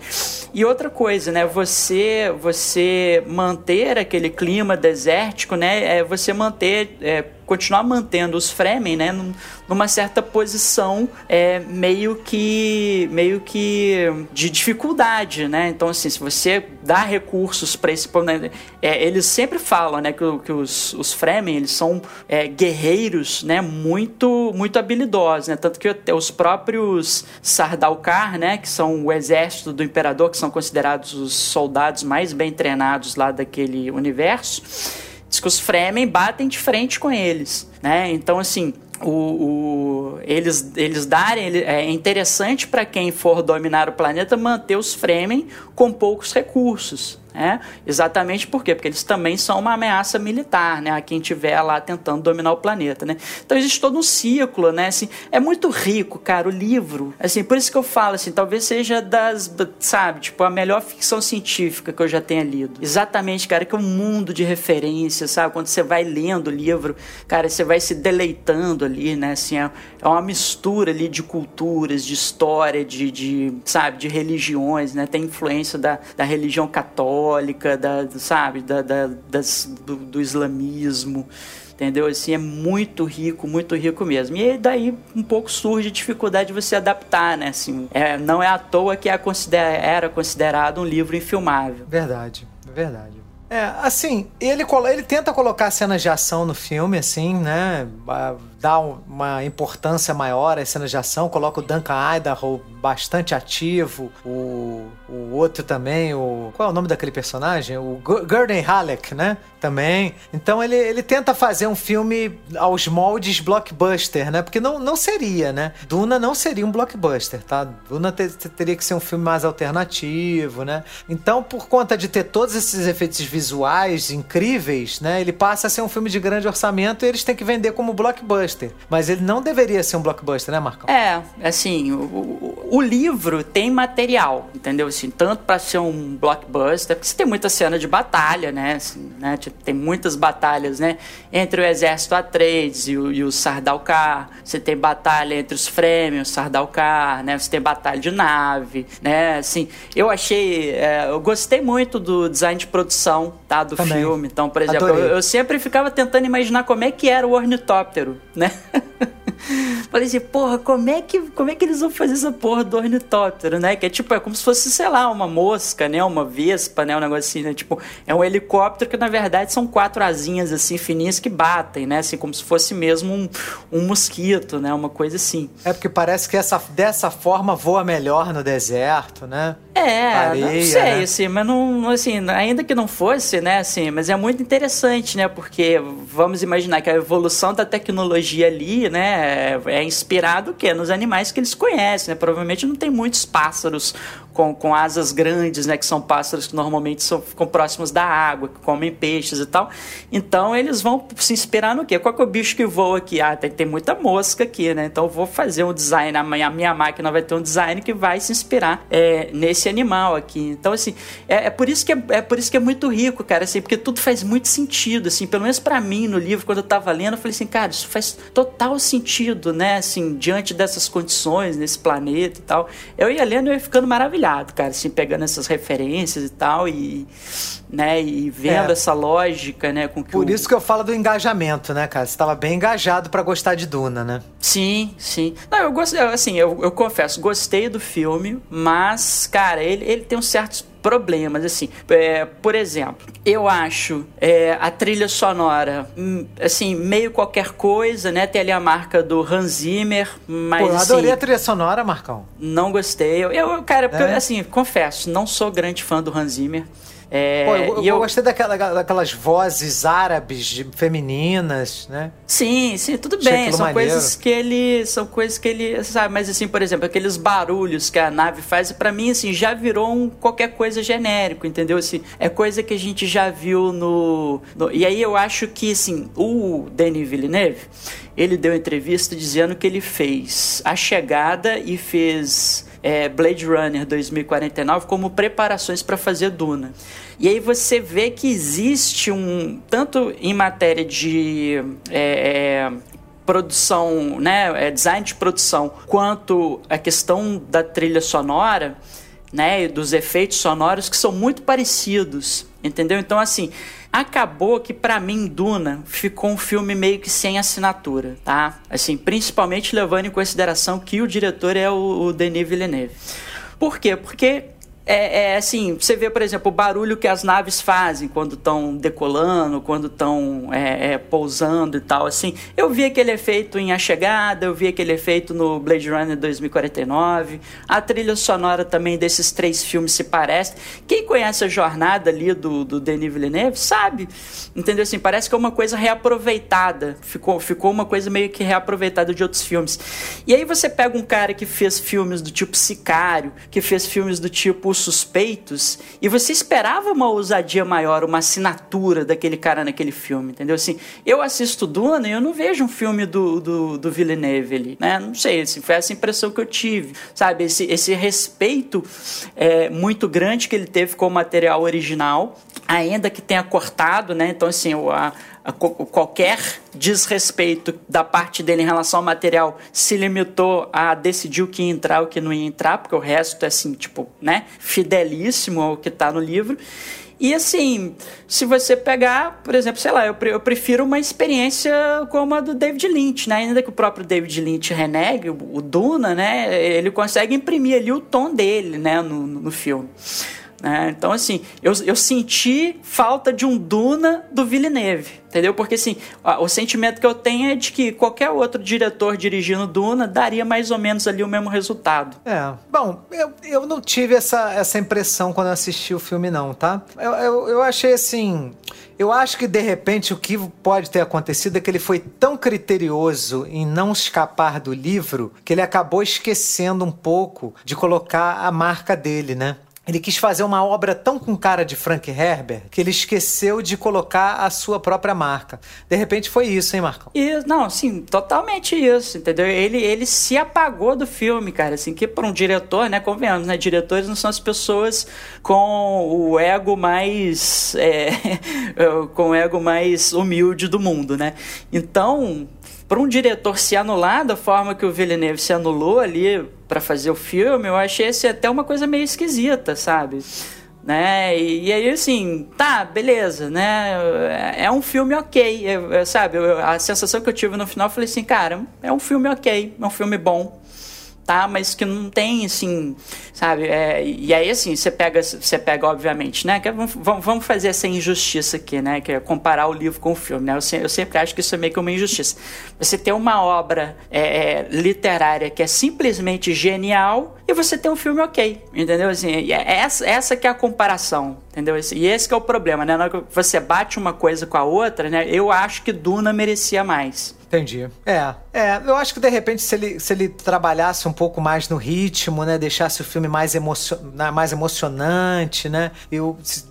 E outra coisa, né, você você você manter aquele clima desértico, né, é você manter é, continuar mantendo os Fremen, né, numa certa posição é, meio que meio que de dificuldade, né? Então assim, se você dá recursos para esse né, é, eles sempre falam, né, que, que os, os Fremen eles são é, guerreiros, né, muito muito habilidosos, né? Tanto que os próprios Sardaukar, né, que são o exército do imperador, que são considerados os soldados mais bem treinados lá daquele universo Diz que os Fremen batem de frente com eles, né? Então, assim, o, o, eles, eles darem. É interessante para quem for dominar o planeta manter os Fremen com poucos recursos. Né? Exatamente por quê? Porque eles também são uma ameaça militar, né? A quem estiver lá tentando dominar o planeta, né? Então existe todo um ciclo, né? Assim, é muito rico, cara, o livro. Assim, por isso que eu falo, assim, talvez seja das, sabe, tipo, a melhor ficção científica que eu já tenha lido. Exatamente, cara, que é um mundo de referências, sabe? Quando você vai lendo o livro, cara, você vai se deleitando ali, né? Assim, é, é uma mistura ali de culturas, de história, de, de sabe, de religiões, né? Tem influência da, da religião católica católica, da, sabe, da, da das, do, do, islamismo, entendeu? Assim, é muito rico, muito rico mesmo. E daí um pouco surge a dificuldade de você adaptar, né? Assim, é, não é à toa que é considera, era considerado um livro infilmável. Verdade, verdade. É, assim, ele, ele tenta colocar cenas de ação no filme, assim, né? Dá uma importância maior às cenas de ação, coloca o Duncan Idaho bastante ativo, o, o outro também, o. Qual é o nome daquele personagem? O Gurney Halleck, né? Também. Então ele, ele tenta fazer um filme aos moldes blockbuster, né? Porque não, não seria, né? Duna não seria um blockbuster, tá? Duna ter, teria que ser um filme mais alternativo, né? Então, por conta de ter todos esses efeitos visuais incríveis, né? Ele passa a ser um filme de grande orçamento e eles têm que vender como blockbuster. Mas ele não deveria ser um blockbuster, né, Marcão? É, assim, o, o, o livro tem material, entendeu? Assim, tanto para ser um blockbuster, porque você tem muita cena de batalha, né? Assim, né? Tipo, tem muitas batalhas, né? Entre o exército Atreides e o, e o Sardaukar. Você tem batalha entre os Fremen e o Sardaukar, né? Você tem batalha de nave, né? Assim, eu achei... É, eu gostei muito do design de produção, tá? Do Também. filme. Então, por exemplo, eu, eu sempre ficava tentando imaginar como é que era o ornitóptero, né? [laughs] [laughs] Falei assim, porra, como é, que, como é que eles vão fazer essa porra do ornitóptero, né? Que é tipo, é como se fosse, sei lá, uma mosca, né? Uma vespa, né? Um negócio assim, né? Tipo, é um helicóptero que na verdade são quatro asinhas assim, fininhas que batem, né? Assim, como se fosse mesmo um, um mosquito, né? Uma coisa assim. É porque parece que essa, dessa forma voa melhor no deserto, né? É, Areia, não sei, né? assim, mas não, assim, ainda que não fosse, né, assim, mas é muito interessante, né, porque vamos imaginar que a evolução da tecnologia ali, né, é inspirado o quê? Nos animais que eles conhecem, né, provavelmente não tem muitos pássaros com, com asas grandes, né, que são pássaros que normalmente são, ficam próximos da água, que comem peixes e tal. Então eles vão se inspirar no quê? Qual que é o bicho que voa aqui? Ah, tem, tem muita mosca aqui, né? Então eu vou fazer um design, a minha, a minha máquina vai ter um design que vai se inspirar é, nesse animal aqui. Então, assim, é, é, por isso que é, é, por isso que é muito rico, cara, assim, porque tudo faz muito sentido, assim, pelo menos para mim no livro, quando eu tava lendo, eu falei assim, cara, isso faz total sentido, né? Assim, diante dessas condições, nesse planeta e tal. Eu ia lendo e ia ficando maravilhado cara, assim, pegando essas referências e tal, e, né, e vendo é. essa lógica, né, com que Por o... isso que eu falo do engajamento, né, cara? Você estava bem engajado para gostar de Duna, né? Sim, sim. Não, eu gostei, assim, eu, eu confesso, gostei do filme, mas, cara, ele, ele tem uns certos problemas, assim. É, por exemplo, eu acho é, a trilha sonora, hum, assim, meio qualquer coisa, né? Tem ali a marca do Hans Zimmer, mas. Pô, eu adorei assim, a trilha sonora, Marcão. Não gostei. Eu, eu cara, porque, é. assim, confesso, não sou grande fã do Hans Zimmer. É, Pô, eu, eu, eu, gostei daquela, daquelas vozes árabes femininas, né? Sim, sim, tudo bem. São maneiro. coisas que ele. São coisas que ele. Sabe, mas assim, por exemplo, aqueles barulhos que a nave faz, para mim, assim, já virou um qualquer coisa genérico, entendeu? Assim, é coisa que a gente já viu no. no e aí eu acho que, assim, o Denis Villeneuve, ele deu entrevista dizendo que ele fez a chegada e fez é, Blade Runner 2049 como preparações para fazer Duna. E aí você vê que existe um tanto em matéria de é, é, produção, né, é, design de produção, quanto a questão da trilha sonora, né, dos efeitos sonoros que são muito parecidos, entendeu? Então assim, Acabou que para mim Duna ficou um filme meio que sem assinatura, tá? Assim, principalmente levando em consideração que o diretor é o, o Denis Villeneuve. Por quê? Porque é, é, assim, você vê, por exemplo, o barulho que as naves fazem quando estão decolando, quando estão é, é, pousando e tal, assim. Eu vi aquele efeito em A Chegada, eu vi aquele efeito no Blade Runner 2049. A trilha sonora também desses três filmes se parece. Quem conhece a jornada ali do, do Denis Villeneuve sabe, entendeu? Assim, parece que é uma coisa reaproveitada. Ficou, ficou uma coisa meio que reaproveitada de outros filmes. E aí você pega um cara que fez filmes do tipo Sicário, que fez filmes do tipo suspeitos e você esperava uma ousadia maior, uma assinatura daquele cara naquele filme, entendeu? Assim, eu assisto Duna e eu não vejo um filme do, do, do Villeneuve ali, né? Não sei, assim, foi essa impressão que eu tive, sabe? Esse, esse respeito é, muito grande que ele teve com o material original, ainda que tenha cortado, né? Então, assim, a, qualquer desrespeito da parte dele em relação ao material se limitou a decidir o que ia entrar o que não ia entrar, porque o resto é assim, tipo, né, fidelíssimo ao que está no livro. E assim, se você pegar, por exemplo, sei lá, eu, eu prefiro uma experiência como a do David Lynch, né? Ainda que o próprio David Lynch renegue o, o Duna, né? Ele consegue imprimir ali o tom dele, né, no, no filme. Né? Então, assim, eu, eu senti falta de um Duna do Villeneuve. Entendeu? Porque assim, o sentimento que eu tenho é de que qualquer outro diretor dirigindo Duna daria mais ou menos ali o mesmo resultado. É. Bom, eu, eu não tive essa, essa impressão quando assisti o filme, não, tá? Eu, eu, eu achei assim. Eu acho que de repente o que pode ter acontecido é que ele foi tão criterioso em não escapar do livro que ele acabou esquecendo um pouco de colocar a marca dele, né? Ele quis fazer uma obra tão com cara de Frank Herbert que ele esqueceu de colocar a sua própria marca. De repente foi isso, hein, Marcão? E, não, sim, totalmente isso, entendeu? Ele, ele se apagou do filme, cara, assim, que para um diretor, né, convenhamos, né, diretores não são as pessoas com o ego mais, é, [laughs] com o ego mais humilde do mundo, né? Então, para um diretor se anular da forma que o Villeneuve se anulou ali para fazer o filme, eu achei esse até uma coisa meio esquisita, sabe? Né? E, e, aí, assim, tá, beleza, né? É, um filme ok, sabe? Eu, a sensação que eu tive no final, eu falei assim, cara, é um filme ok, é um filme bom tá? Mas que não tem, assim, sabe? É, e aí, assim, você pega, você pega, obviamente, né? Que, é, vamos, vamos fazer essa injustiça aqui, né? Que é comparar o livro com o filme, né? Eu, eu sempre acho que isso é meio que uma injustiça. Você tem uma obra é, é, literária que é simplesmente genial e você tem um filme ok, entendeu? Assim, é essa, essa que é a comparação, entendeu? E esse é o problema, né? Você bate uma coisa com a outra, né? Eu acho que Duna merecia mais. Entendi. É, é, eu acho que de repente se ele, se ele trabalhasse um pouco mais no ritmo, né, deixasse o filme mais, emocio mais emocionante, né, e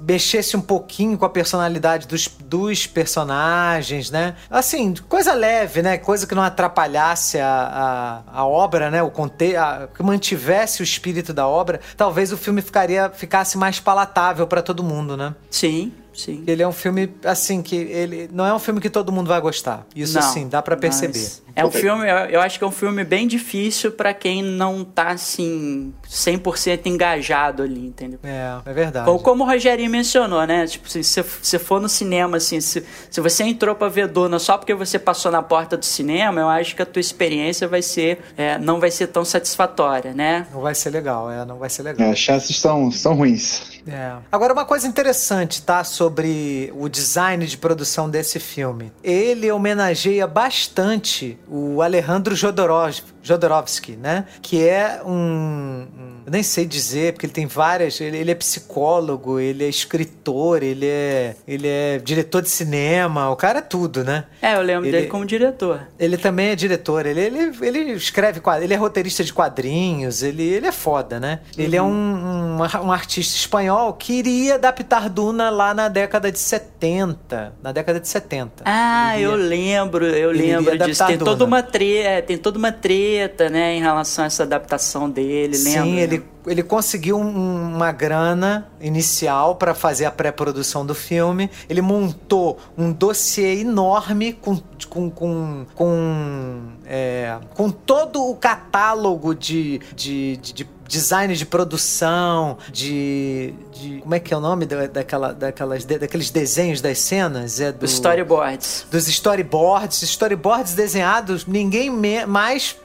mexesse um pouquinho com a personalidade dos, dos personagens, né, assim, coisa leve, né, coisa que não atrapalhasse a, a, a obra, né, o conte a, que mantivesse o espírito da obra, talvez o filme ficaria, ficasse mais palatável para todo mundo, né? Sim. Sim. Ele é um filme, assim, que ele não é um filme que todo mundo vai gostar. Isso, não, sim, dá para perceber. É um filme, eu acho que é um filme bem difícil para quem não tá, assim, 100% engajado ali, entendeu? É, é verdade. Ou como o Rogerinho mencionou, né? Tipo, se você for no cinema, assim, se, se você entrou pra ver Duna só porque você passou na porta do cinema, eu acho que a tua experiência vai ser, é, não vai ser tão satisfatória, né? Não vai ser legal, é, não vai ser legal. É, as chances são, são ruins. É. Agora, uma coisa interessante, tá? Sobre o design de produção desse filme. Ele homenageia bastante o Alejandro Jodorowsky, Jodorowsky né? Que é um, Eu nem sei dizer, porque ele tem várias. Ele, ele, é psicólogo, ele é escritor, ele é, ele é diretor de cinema, o cara é tudo, né? É, eu lembro ele, dele como diretor. Ele também é diretor, ele, ele, ele escreve ele é roteirista de quadrinhos, ele, ele é foda, né? Uhum. Ele é um, um, um artista espanhol espanhol queria adaptar Duna lá na década de 70. Na década de 70. Ah, eu lembro, eu lembro disso. Tem toda, uma treta, é, tem toda uma treta, né, em relação a essa adaptação dele, Sim, lembro? Sim, ele, ele conseguiu um, uma grana inicial para fazer a pré-produção do filme. Ele montou um dossiê enorme com, com, com, com, é, com todo o catálogo de, de, de, de design de produção, de, de, Como é que é o nome daquela, daquelas, daqueles desenhos das cenas? É do, storyboards. Dos storyboards. Storyboards desenhados, ninguém me, mais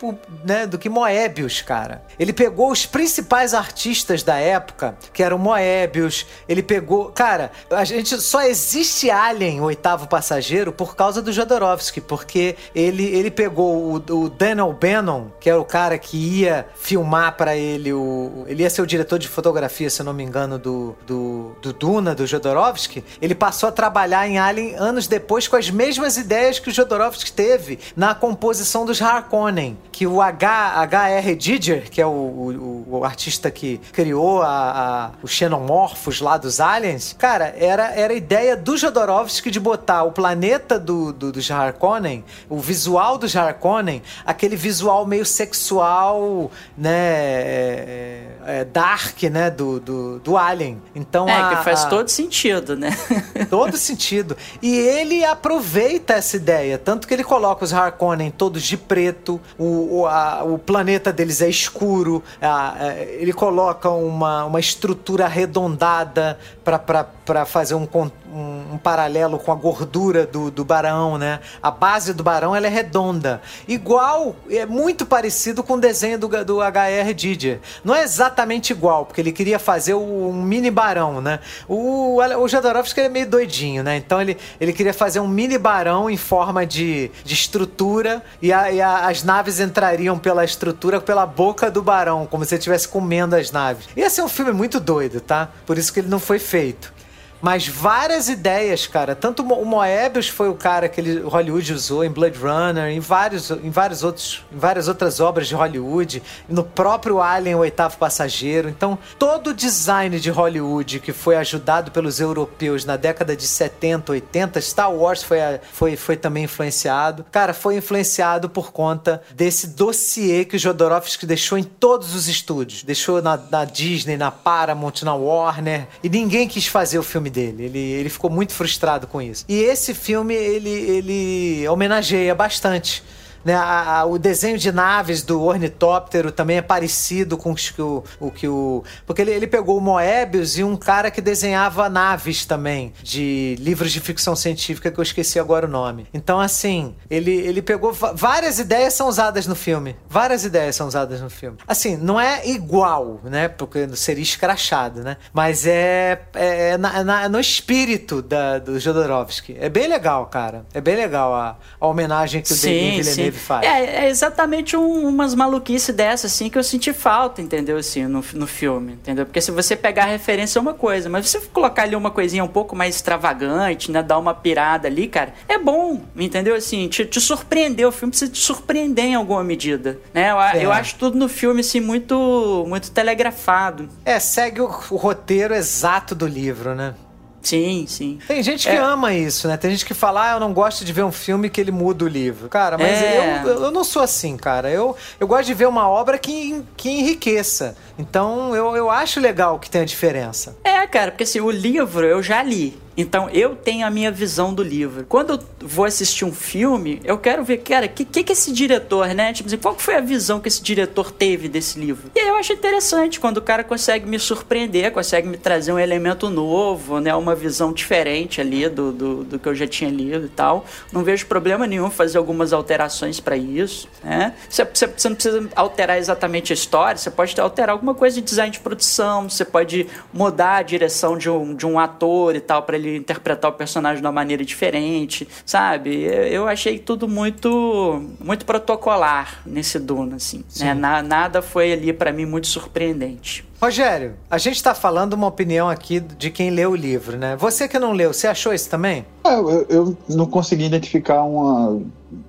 né, do que Moebius, cara. Ele pegou os principais artistas da época, que eram Moebius. Ele pegou. Cara, a gente só existe Alien, o oitavo passageiro, por causa do Jodorowsky, porque ele, ele pegou o, o Daniel Bannon, que era o cara que ia filmar para ele ele, o, ele ia ser o diretor de fotografia, se eu não me engano, do, do, do Duna, do Jodorowsky. Ele passou a trabalhar em Alien anos depois com as mesmas ideias que o Jodorowsky teve na composição dos Harkonnen. Que o H, H.R. Giger, que é o, o, o, artista que criou a, a, os xenomorfos lá dos aliens, cara, era, era a ideia do Jodorowsky de botar o planeta do, do, dos Harkonnen, o visual dos Harkonnen, aquele visual meio sexual, né? É, é, dark, né, do, do, do Alien. Então é, a, que faz a... todo sentido, né? [laughs] todo sentido. E ele aproveita essa ideia, tanto que ele coloca os Harkonnen todos de preto, o, o, a, o planeta deles é escuro, a, a, ele coloca uma, uma estrutura arredondada para fazer um, um, um, paralelo com a gordura do, do barão, né? A base do barão ela é redonda. Igual, é muito parecido com o desenho do, do H.R. Didier. Não é exatamente igual, porque ele queria fazer um mini barão, né? O, o Jodorowsky é meio doidinho, né? Então ele, ele queria fazer um mini barão em forma de, de estrutura e, a, e a, as naves entrariam pela estrutura, pela boca do barão, como se ele estivesse comendo as naves. Ia ser um filme muito doido, tá? Por isso que ele não foi feito perfeito. Mas várias ideias, cara. Tanto o Moebius foi o cara que ele, Hollywood usou em Blood Runner, em, vários, em, vários outros, em várias outras obras de Hollywood, no próprio Alien, o Oitavo Passageiro. Então, todo o design de Hollywood que foi ajudado pelos europeus na década de 70, 80, Star Wars foi, foi, foi também influenciado. Cara, foi influenciado por conta desse dossiê que o Jodorowsky deixou em todos os estúdios. Deixou na, na Disney, na Paramount, na Warner. E ninguém quis fazer o filme dele. Ele, ele ficou muito frustrado com isso. E esse filme, ele, ele homenageia bastante né, a, a, o desenho de naves do ornitóptero também é parecido com o, o que o. Porque ele, ele pegou o Moebius e um cara que desenhava naves também, de livros de ficção científica, que eu esqueci agora o nome. Então, assim, ele, ele pegou. Várias ideias são usadas no filme. Várias ideias são usadas no filme. Assim, não é igual, né? Porque seria escrachado, né? Mas é, é, é na, na, no espírito da, do Jodorowsky. É bem legal, cara. É bem legal a, a homenagem que o Denis Villeneuve faz. É, é exatamente um, umas maluquices dessas, assim, que eu senti falta, entendeu? Assim, no, no filme, entendeu? Porque se você pegar a referência é uma coisa, mas se você colocar ali uma coisinha um pouco mais extravagante, né? Dar uma pirada ali, cara, é bom, entendeu? Assim, te, te surpreender. O filme precisa te surpreender em alguma medida, né? Eu, é. eu acho tudo no filme, assim, muito, muito telegrafado. É, segue o, o roteiro exato do livro, né? Sim, sim. Tem gente que é. ama isso, né? Tem gente que fala, ah, eu não gosto de ver um filme que ele muda o livro. Cara, mas é. eu, eu não sou assim, cara. Eu, eu gosto de ver uma obra que, que enriqueça. Então eu, eu acho legal que tenha diferença. É, cara, porque assim, o livro eu já li. Então eu tenho a minha visão do livro. Quando eu vou assistir um filme, eu quero ver, cara, o que, que, que esse diretor, né? Tipo assim, qual foi a visão que esse diretor teve desse livro? E aí eu acho interessante quando o cara consegue me surpreender, consegue me trazer um elemento novo, né? Uma visão diferente ali do, do, do que eu já tinha lido e tal. Não vejo problema nenhum fazer algumas alterações para isso, né? Você, você, você não precisa alterar exatamente a história, você pode alterar alguma coisa de design de produção, você pode mudar a direção de um, de um ator e tal para ele interpretar o personagem de uma maneira diferente, sabe? Eu achei tudo muito muito protocolar nesse Duna, assim. Né? Na, nada foi ali para mim muito surpreendente. Rogério, a gente está falando uma opinião aqui de quem leu o livro, né? Você que não leu, você achou isso também? É, eu, eu não consegui identificar uma,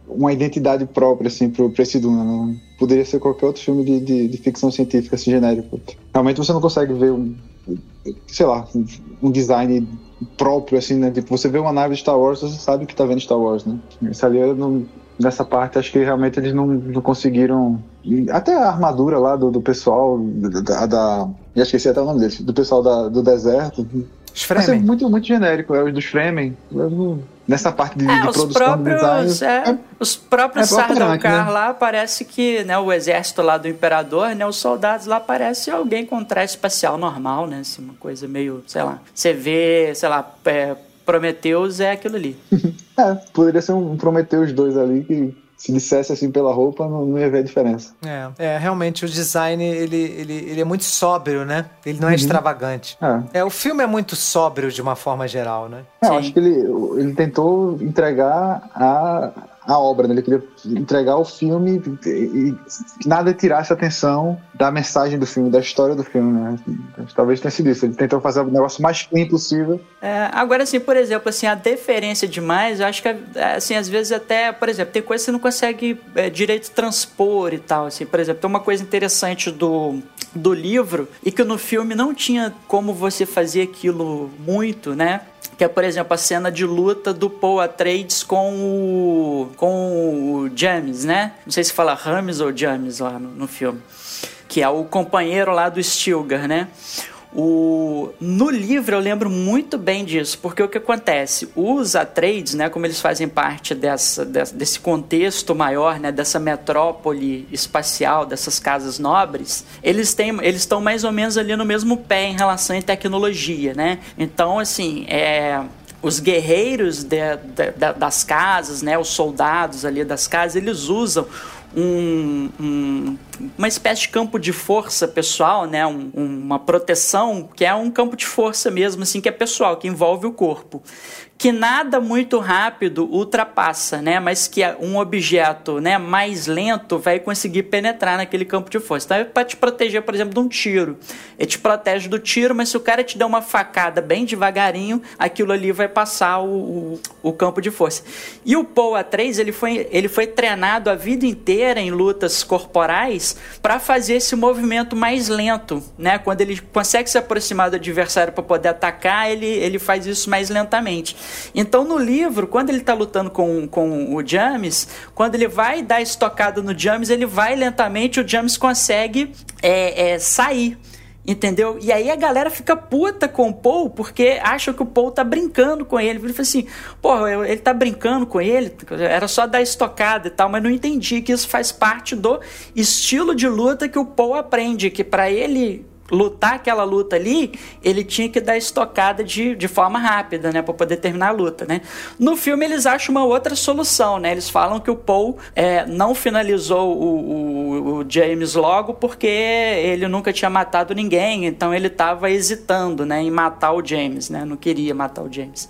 uma identidade própria, assim, para esse Duna. Não poderia ser qualquer outro filme de, de, de ficção científica, assim, genérico. Realmente você não consegue ver um, sei lá, um design próprio, assim, né? Tipo, você vê uma nave de Star Wars, você sabe que tá vendo Star Wars, né? Isso ali, não, nessa parte, acho que realmente eles não, não conseguiram... Até a armadura lá do, do pessoal, da, da... Já esqueci até o nome deles. Do pessoal da, do deserto. Os Fremen. muito, muito genérico, é os dos Fremen. Nessa parte de, é, de produção próprios, design, é, é, os próprios é Sardaukar né? lá parece que né, o exército lá do imperador, né, os soldados lá parece alguém com traje espacial normal, né, assim, uma coisa meio, sei lá, você vê, sei lá, é, Prometheus é aquilo ali. [laughs] é, poderia ser um Prometheus 2 ali que se dissesse assim pela roupa, não, não, ia ver a diferença. É, é, realmente o design ele, ele, ele é muito sóbrio, né? Ele não é uhum. extravagante. É. é. o filme é muito sóbrio de uma forma geral, né? É, eu acho que ele, ele tentou entregar a, a obra, né? ele queria entregar o filme e, nada tirasse a atenção da mensagem do filme, da história do filme, né? Talvez tenha sido isso. Ele tentou fazer o negócio mais clean possível. É, agora, assim, por exemplo, assim, a deferência demais, eu acho que, assim, às vezes até, por exemplo, tem coisa que você não consegue é, direito transpor e tal, assim. Por exemplo, tem uma coisa interessante do, do livro e que no filme não tinha como você fazer aquilo muito, né? Que é, por exemplo, a cena de luta do Paul Atreides com o, com o James, né? Não sei se fala Rames ou James lá no, no filme. Que é o companheiro lá do Stilgar, né? O, no livro eu lembro muito bem disso, porque o que acontece? Os Atreides, né, como eles fazem parte dessa, desse contexto maior, né, dessa metrópole espacial, dessas casas nobres, eles têm, eles estão mais ou menos ali no mesmo pé em relação à tecnologia, né? Então, assim, é, os guerreiros de, de, de, das casas, né, os soldados ali das casas, eles usam um, um, uma espécie de campo de força pessoal, né? Um, uma proteção que é um campo de força mesmo, assim, que é pessoal, que envolve o corpo que nada muito rápido ultrapassa, né? Mas que um objeto, né, mais lento vai conseguir penetrar naquele campo de força. Então é para te proteger, por exemplo, de um tiro. Ele te protege do tiro, mas se o cara te der uma facada bem devagarinho, aquilo ali vai passar o, o, o campo de força. E o Poe A3, ele foi, ele foi treinado a vida inteira em lutas corporais para fazer esse movimento mais lento, né? Quando ele consegue se aproximar do adversário para poder atacar, ele, ele faz isso mais lentamente. Então, no livro, quando ele está lutando com, com o James, quando ele vai dar estocada no James, ele vai lentamente, o James consegue é, é, sair. Entendeu? E aí a galera fica puta com o Paul porque acha que o Paul tá brincando com ele. Ele fala assim: pô, ele tá brincando com ele, era só dar estocada e tal, mas não entendi que isso faz parte do estilo de luta que o Paul aprende, que para ele lutar aquela luta ali, ele tinha que dar estocada de, de forma rápida, né, para poder terminar a luta, né. No filme eles acham uma outra solução, né, eles falam que o Paul é, não finalizou o, o, o, James logo porque ele nunca tinha matado ninguém, então ele estava hesitando, né, em matar o James, né, não queria matar o James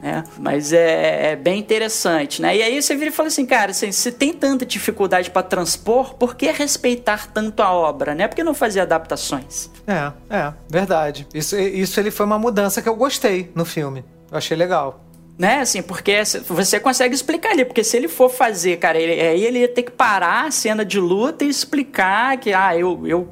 né? Mas é, é, bem interessante, né? E aí você vira e fala assim, cara, assim, se tem tanta dificuldade para transpor, por que respeitar tanto a obra, né? Por que não fazer adaptações? É, é, verdade. Isso, isso ele foi uma mudança que eu gostei no filme. Eu achei legal né? Assim, porque você consegue explicar ali, porque se ele for fazer, cara, ele, aí ele ia ter que parar a cena de luta e explicar que, ah, eu, eu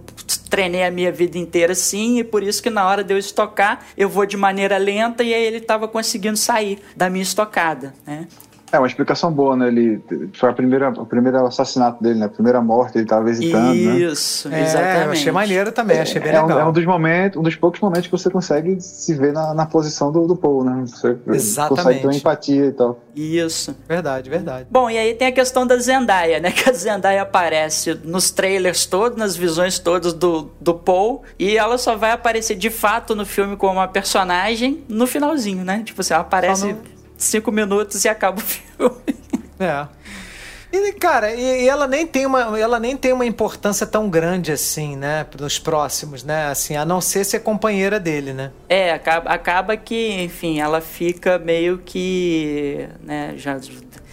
treinei a minha vida inteira assim, e por isso que na hora de eu estocar, eu vou de maneira lenta e aí ele estava conseguindo sair da minha estocada, né? É uma explicação boa, né? Ele foi a primeira, o primeiro assassinato dele, né? A primeira morte, ele estava visitando, né? Isso, né? exatamente. É, achei maneiro também, achei bem é, legal. É um, é um, dos momentos, um dos poucos momentos que você consegue se ver na, na posição do, do Paul, né? Você exatamente. consegue ter uma empatia e tal. Isso. Verdade, verdade. Bom, e aí tem a questão da Zendaya, né? [laughs] Que a Zendaya aparece nos trailers todos, nas visões todas do, do Paul, e ela só vai aparecer de fato no filme como uma personagem no finalzinho, né? Tipo assim, ela aparece cinco minutos e acaba o filme. É. E, cara, e, e, ela nem tem uma, ela nem tem uma importância tão grande assim, né, nos próximos, né? Assim, a não ser ser companheira dele, né? É, acaba, acaba que, enfim, ela fica meio que, né, já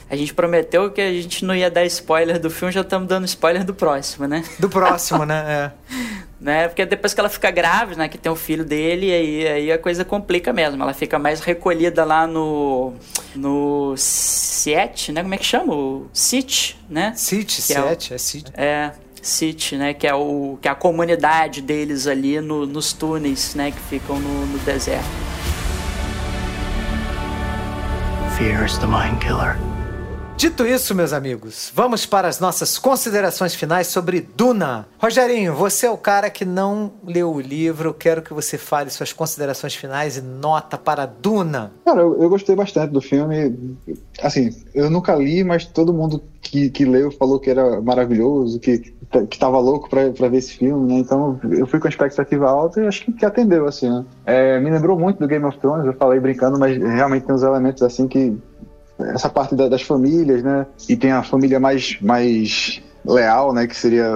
a gente prometeu que a gente não ia dar spoiler do filme, já estamos dando spoiler do próximo, né? Do próximo, né? É. [laughs] né? Porque depois que ela fica grávida, né? Que tem o filho dele, aí, aí a coisa complica mesmo. Ela fica mais recolhida lá no. No. Siete, né? Como é que chama? O City, né? City, Siete, é, é City. É. City, né, que é, o, que é a comunidade deles ali no, nos túneis, né, que ficam no, no deserto. Fear is the mind killer. Dito isso, meus amigos, vamos para as nossas considerações finais sobre Duna. Rogerinho, você é o cara que não leu o livro, quero que você fale suas considerações finais e nota para Duna. Cara, eu, eu gostei bastante do filme. Assim, eu nunca li, mas todo mundo que, que leu falou que era maravilhoso, que, que tava louco pra ver esse filme, né? Então eu fui com a expectativa alta e acho que, que atendeu, assim, né? É, me lembrou muito do Game of Thrones, eu falei brincando, mas realmente tem uns elementos assim que essa parte da, das famílias, né? E tem a família mais, mais leal, né? Que seria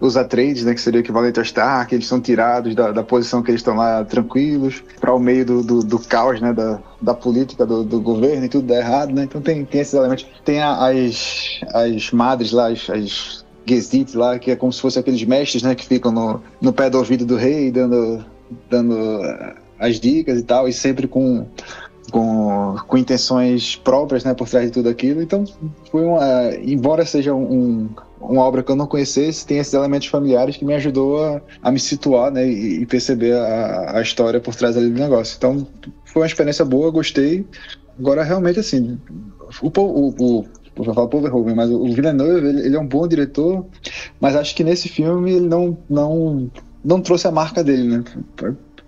os Atreides, né? Que seria equivalente aos Stark, eles são tirados da, da posição que eles estão lá tranquilos para o meio do, do, do, caos, né? Da, da política, do, do, governo e tudo dá errado, né? Então tem, tem esses elementos. Tem a, as, as madres lá, as, as lá, que é como se fossem aqueles mestres, né? Que ficam no, no pé do ouvido do rei, dando, dando as dicas e tal, e sempre com com, com intenções próprias, né, por trás de tudo aquilo. Então, foi uma, embora seja um, uma obra que eu não conhecesse, tem esses elementos familiares que me ajudou a, a me situar, né, e, perceber a, a, história por trás ali do negócio. Então, foi uma experiência boa, gostei. Agora, realmente, assim, o, o, o vou falar Verhoeven, mas o Villeneuve, ele, ele, é um bom diretor, mas acho que nesse filme ele não, não, não trouxe a marca dele, né?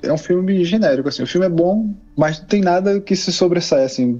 É um filme genérico, assim. O filme é bom, mas não tem nada que se sobressaia, assim.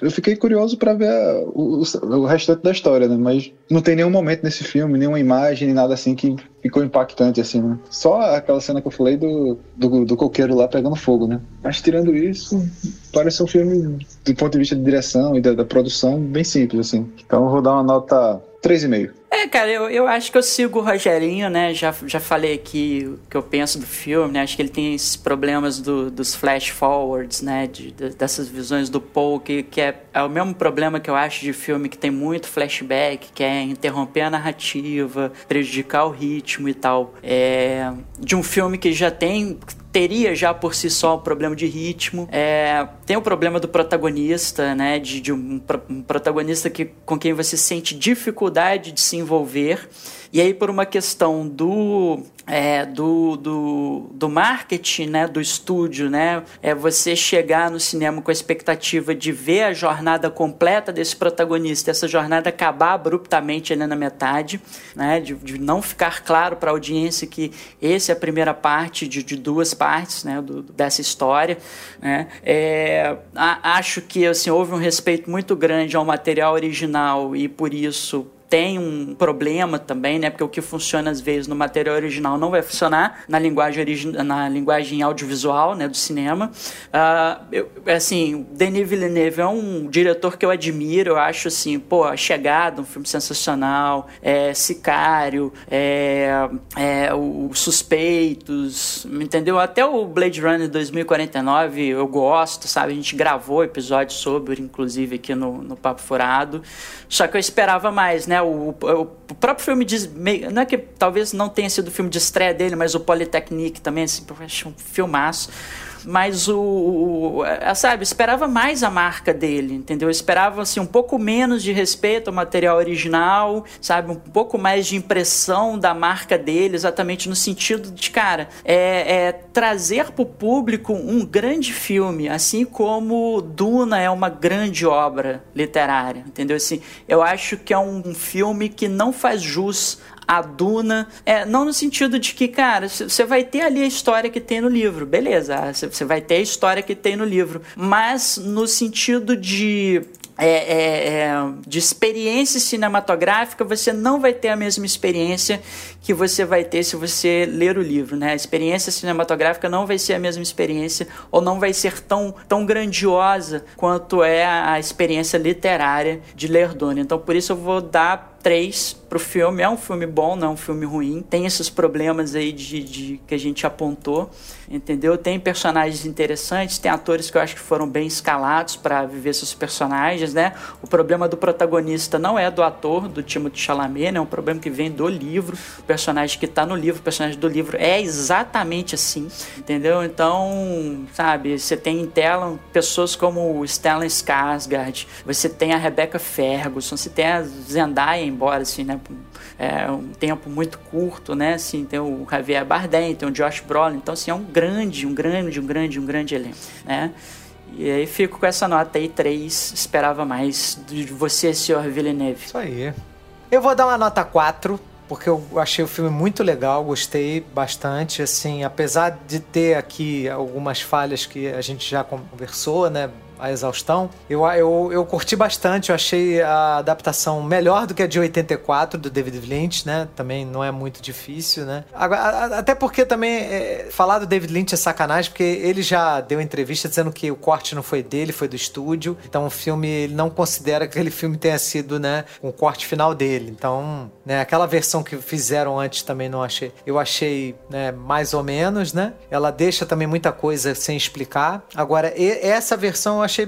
Eu fiquei curioso para ver o, o, restante da história, né? Mas não tem nenhum momento nesse filme, nenhuma imagem, nada assim que ficou impactante, assim, né? Só aquela cena que eu falei do, do, do coqueiro lá pegando fogo, né? Mas tirando isso, parece um filme, do ponto de vista de direção e da, da produção, bem simples, assim. Então eu vou dar uma nota 3,5. É, cara, eu, eu acho que eu sigo o Rogerinho, né? Já, já falei aqui o que eu penso do filme, né? Acho que ele tem esses problemas do, dos flash forwards, né? De, de, dessas visões do Paul, que, que é, é o mesmo problema que eu acho de filme que tem muito flashback, que é interromper a narrativa, prejudicar o ritmo e tal. É, de um filme que já tem teria já por si só um problema de ritmo. É, tem o problema do protagonista, né? De, de um, um, protagonista que, com quem você sente dificuldade de se envolver. E aí, por uma questão do é, do, do, do marketing, né, do estúdio, né, é você chegar no cinema com a expectativa de ver a jornada completa desse protagonista, essa jornada acabar abruptamente ali na metade, né, de, de não ficar claro para a audiência que esse é a primeira parte de, de duas partes, né, do, dessa história, né, é, a, acho que assim houve um respeito muito grande ao material original e por isso tem um problema também, né? Porque o que funciona às vezes no material original não vai funcionar na linguagem, na linguagem audiovisual, né? Do cinema. Uh, eu, assim, Denis Villeneuve é um diretor que eu admiro, eu acho assim, pô, A Chegada, um filme sensacional, é, Sicário, é, é, o Suspeitos, entendeu? Até o Blade Runner 2049 eu gosto, sabe? A gente gravou episódio sobre, inclusive, aqui no, no Papo Furado. Só que eu esperava mais, né? O, o, o próprio filme diz. Não é que talvez não tenha sido o filme de estreia dele, mas o Polytechnique também, assim, um filmaço mas o, o, sabe, esperava mais a marca dele, entendeu? Eu esperava assim um pouco menos de respeito ao material original, sabe, um pouco mais de impressão da marca dele, exatamente no sentido de, cara, é, é trazer para o público um grande filme, assim como Duna é uma grande obra literária, entendeu? Assim, eu acho que é um filme que não faz jus a Duna. É, não no sentido de que, cara, você vai ter ali a história que tem no livro, beleza, você vai ter a história que tem no livro, mas no sentido de é, é, é, de experiência cinematográfica, você não vai ter a mesma experiência que você vai ter se você ler o livro. Né? A experiência cinematográfica não vai ser a mesma experiência ou não vai ser tão, tão grandiosa quanto é a experiência literária de ler Duna. Então, por isso eu vou dar 3 pro filme. É um filme bom, não é um filme ruim. Tem esses problemas aí de, de, que a gente apontou, entendeu? Tem personagens interessantes, tem atores que eu acho que foram bem escalados para viver esses personagens, né? O problema do protagonista não é do ator, do Timothée Chalamet, né? É um problema que vem do livro. O personagem que tá no livro, o personagem do livro é exatamente assim, entendeu? Então, sabe, você tem em tela pessoas como o Stellan Skarsgård, você tem a Rebecca Ferguson, você tem a Zendaya embora, assim, né? É um tempo muito curto, né? Assim, tem o Javier Bardem, tem o Josh Brolin, então assim, é um grande, um grande, um grande, um grande elenco, né? E aí fico com essa nota aí, 3, esperava mais de você, senhor Villeneuve. Isso aí. Eu vou dar uma nota 4, porque eu achei o filme muito legal, gostei bastante, assim, apesar de ter aqui algumas falhas que a gente já conversou, né? A exaustão. Eu, eu, eu curti bastante, eu achei a adaptação melhor do que a de 84 do David Lynch, né? Também não é muito difícil, né? Agora, até porque também é, falar do David Lynch é sacanagem, porque ele já deu entrevista dizendo que o corte não foi dele, foi do estúdio. Então o filme ele não considera que aquele filme tenha sido, né, um corte final dele. Então, né, aquela versão que fizeram antes também não achei. Eu achei, né, mais ou menos, né? Ela deixa também muita coisa sem explicar. Agora, essa versão eu achei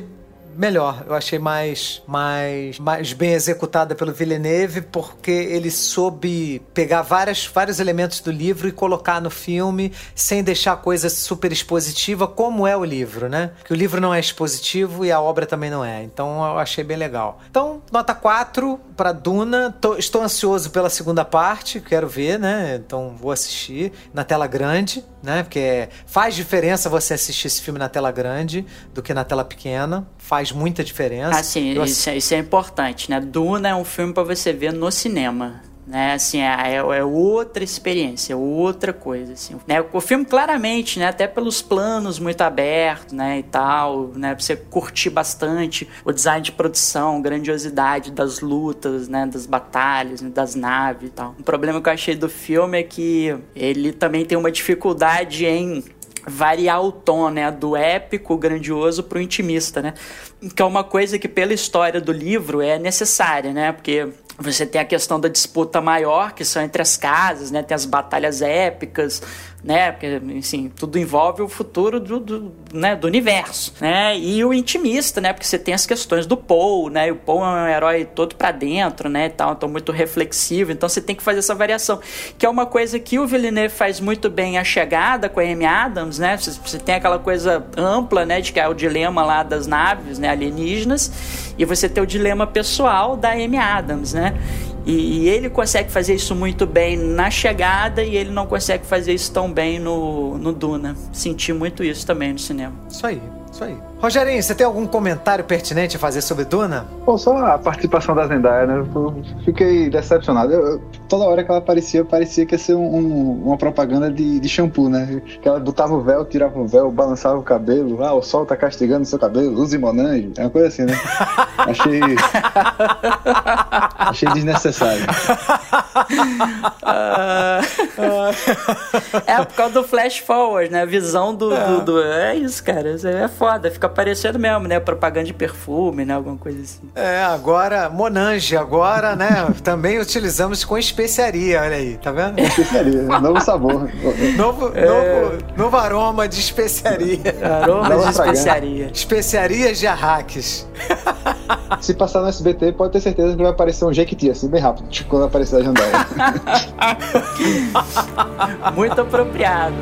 melhor. Eu achei mais, mais, mais bem executada pelo Villeneuve, porque ele soube pegar várias, vários elementos do livro e colocar no filme sem deixar coisa super expositiva, como é o livro, né? Que o livro não é expositivo e a obra também não é. Então eu achei bem legal. Então, nota 4 para Duna. Tô, estou ansioso pela segunda parte, quero ver, né? Então vou assistir na tela grande, né? Porque faz diferença você assistir esse filme na tela grande do que na tela pequena. Faz muita diferença. Ah, sim, isso, é, isso, é importante, né? Duna é um filme para você ver no cinema. Né? Assim, é, é outra experiência, é outra coisa, assim. Né? O filme claramente, né? Até pelos planos muito abertos, né? E tal, né? Pra você curtir bastante o design de produção, grandiosidade das lutas, né? Das batalhas, né, das naves e tal. O problema que eu achei do filme é que ele também tem uma dificuldade em variar o tom, né, do épico, grandioso pro intimista, né? Que é uma coisa que pela história do livro é necessária, né? Porque você tem a questão da disputa maior, que são entre as casas, né? Tem as batalhas épicas, né? Porque, assim, tudo envolve o futuro do, do, né? do universo, né? E o intimista, né? Porque você tem as questões do Paul, né? E o Paul é um herói todo para dentro, né? E tal, então muito reflexivo. Então você tem que fazer essa variação, que é uma coisa que o Villeneuve faz muito bem a chegada com a Amy Adams, né? Você tem aquela coisa ampla, né? De que é o dilema lá das naves, né? Alienígenas. E você tem o dilema pessoal da Amy Adams, né? E, e, ele consegue fazer isso muito bem na chegada e ele não consegue fazer isso tão bem no, no Duna. Senti muito isso também no cinema. Isso aí, isso aí. Rogerinho, você tem algum comentário pertinente a fazer sobre Duna? Pô, só a participação da Zendaya, né? Eu fiquei decepcionado. Eu, eu, toda hora que ela aparecia, parecia que ia ser um, um, uma propaganda de, de shampoo, né? Que ela botava o véu, tirava o véu, balançava o cabelo. Ah, o sol tá castigando o seu cabelo, use Monange. É uma coisa assim, né? [laughs] Achei. Achei desnecessário. é por causa do flash forward, né? A visão do é. do, do. é isso, cara. É foda. Fica parecendo mesmo, né? Propaganda de perfume, né? Alguma coisa assim. É, agora, Monange, agora, né? [laughs] também utilizamos com especiaria, olha aí, tá vendo? Especiaria, novo sabor. novo, é... novo, novo aroma de especiaria. [laughs] Aroma de especiaria. Especiarias de arraques. [laughs] Se passar no SBT, pode ter certeza que vai aparecer um Jequiti, assim, bem rápido, tipo quando aparecer a jandaia. Muito apropriado.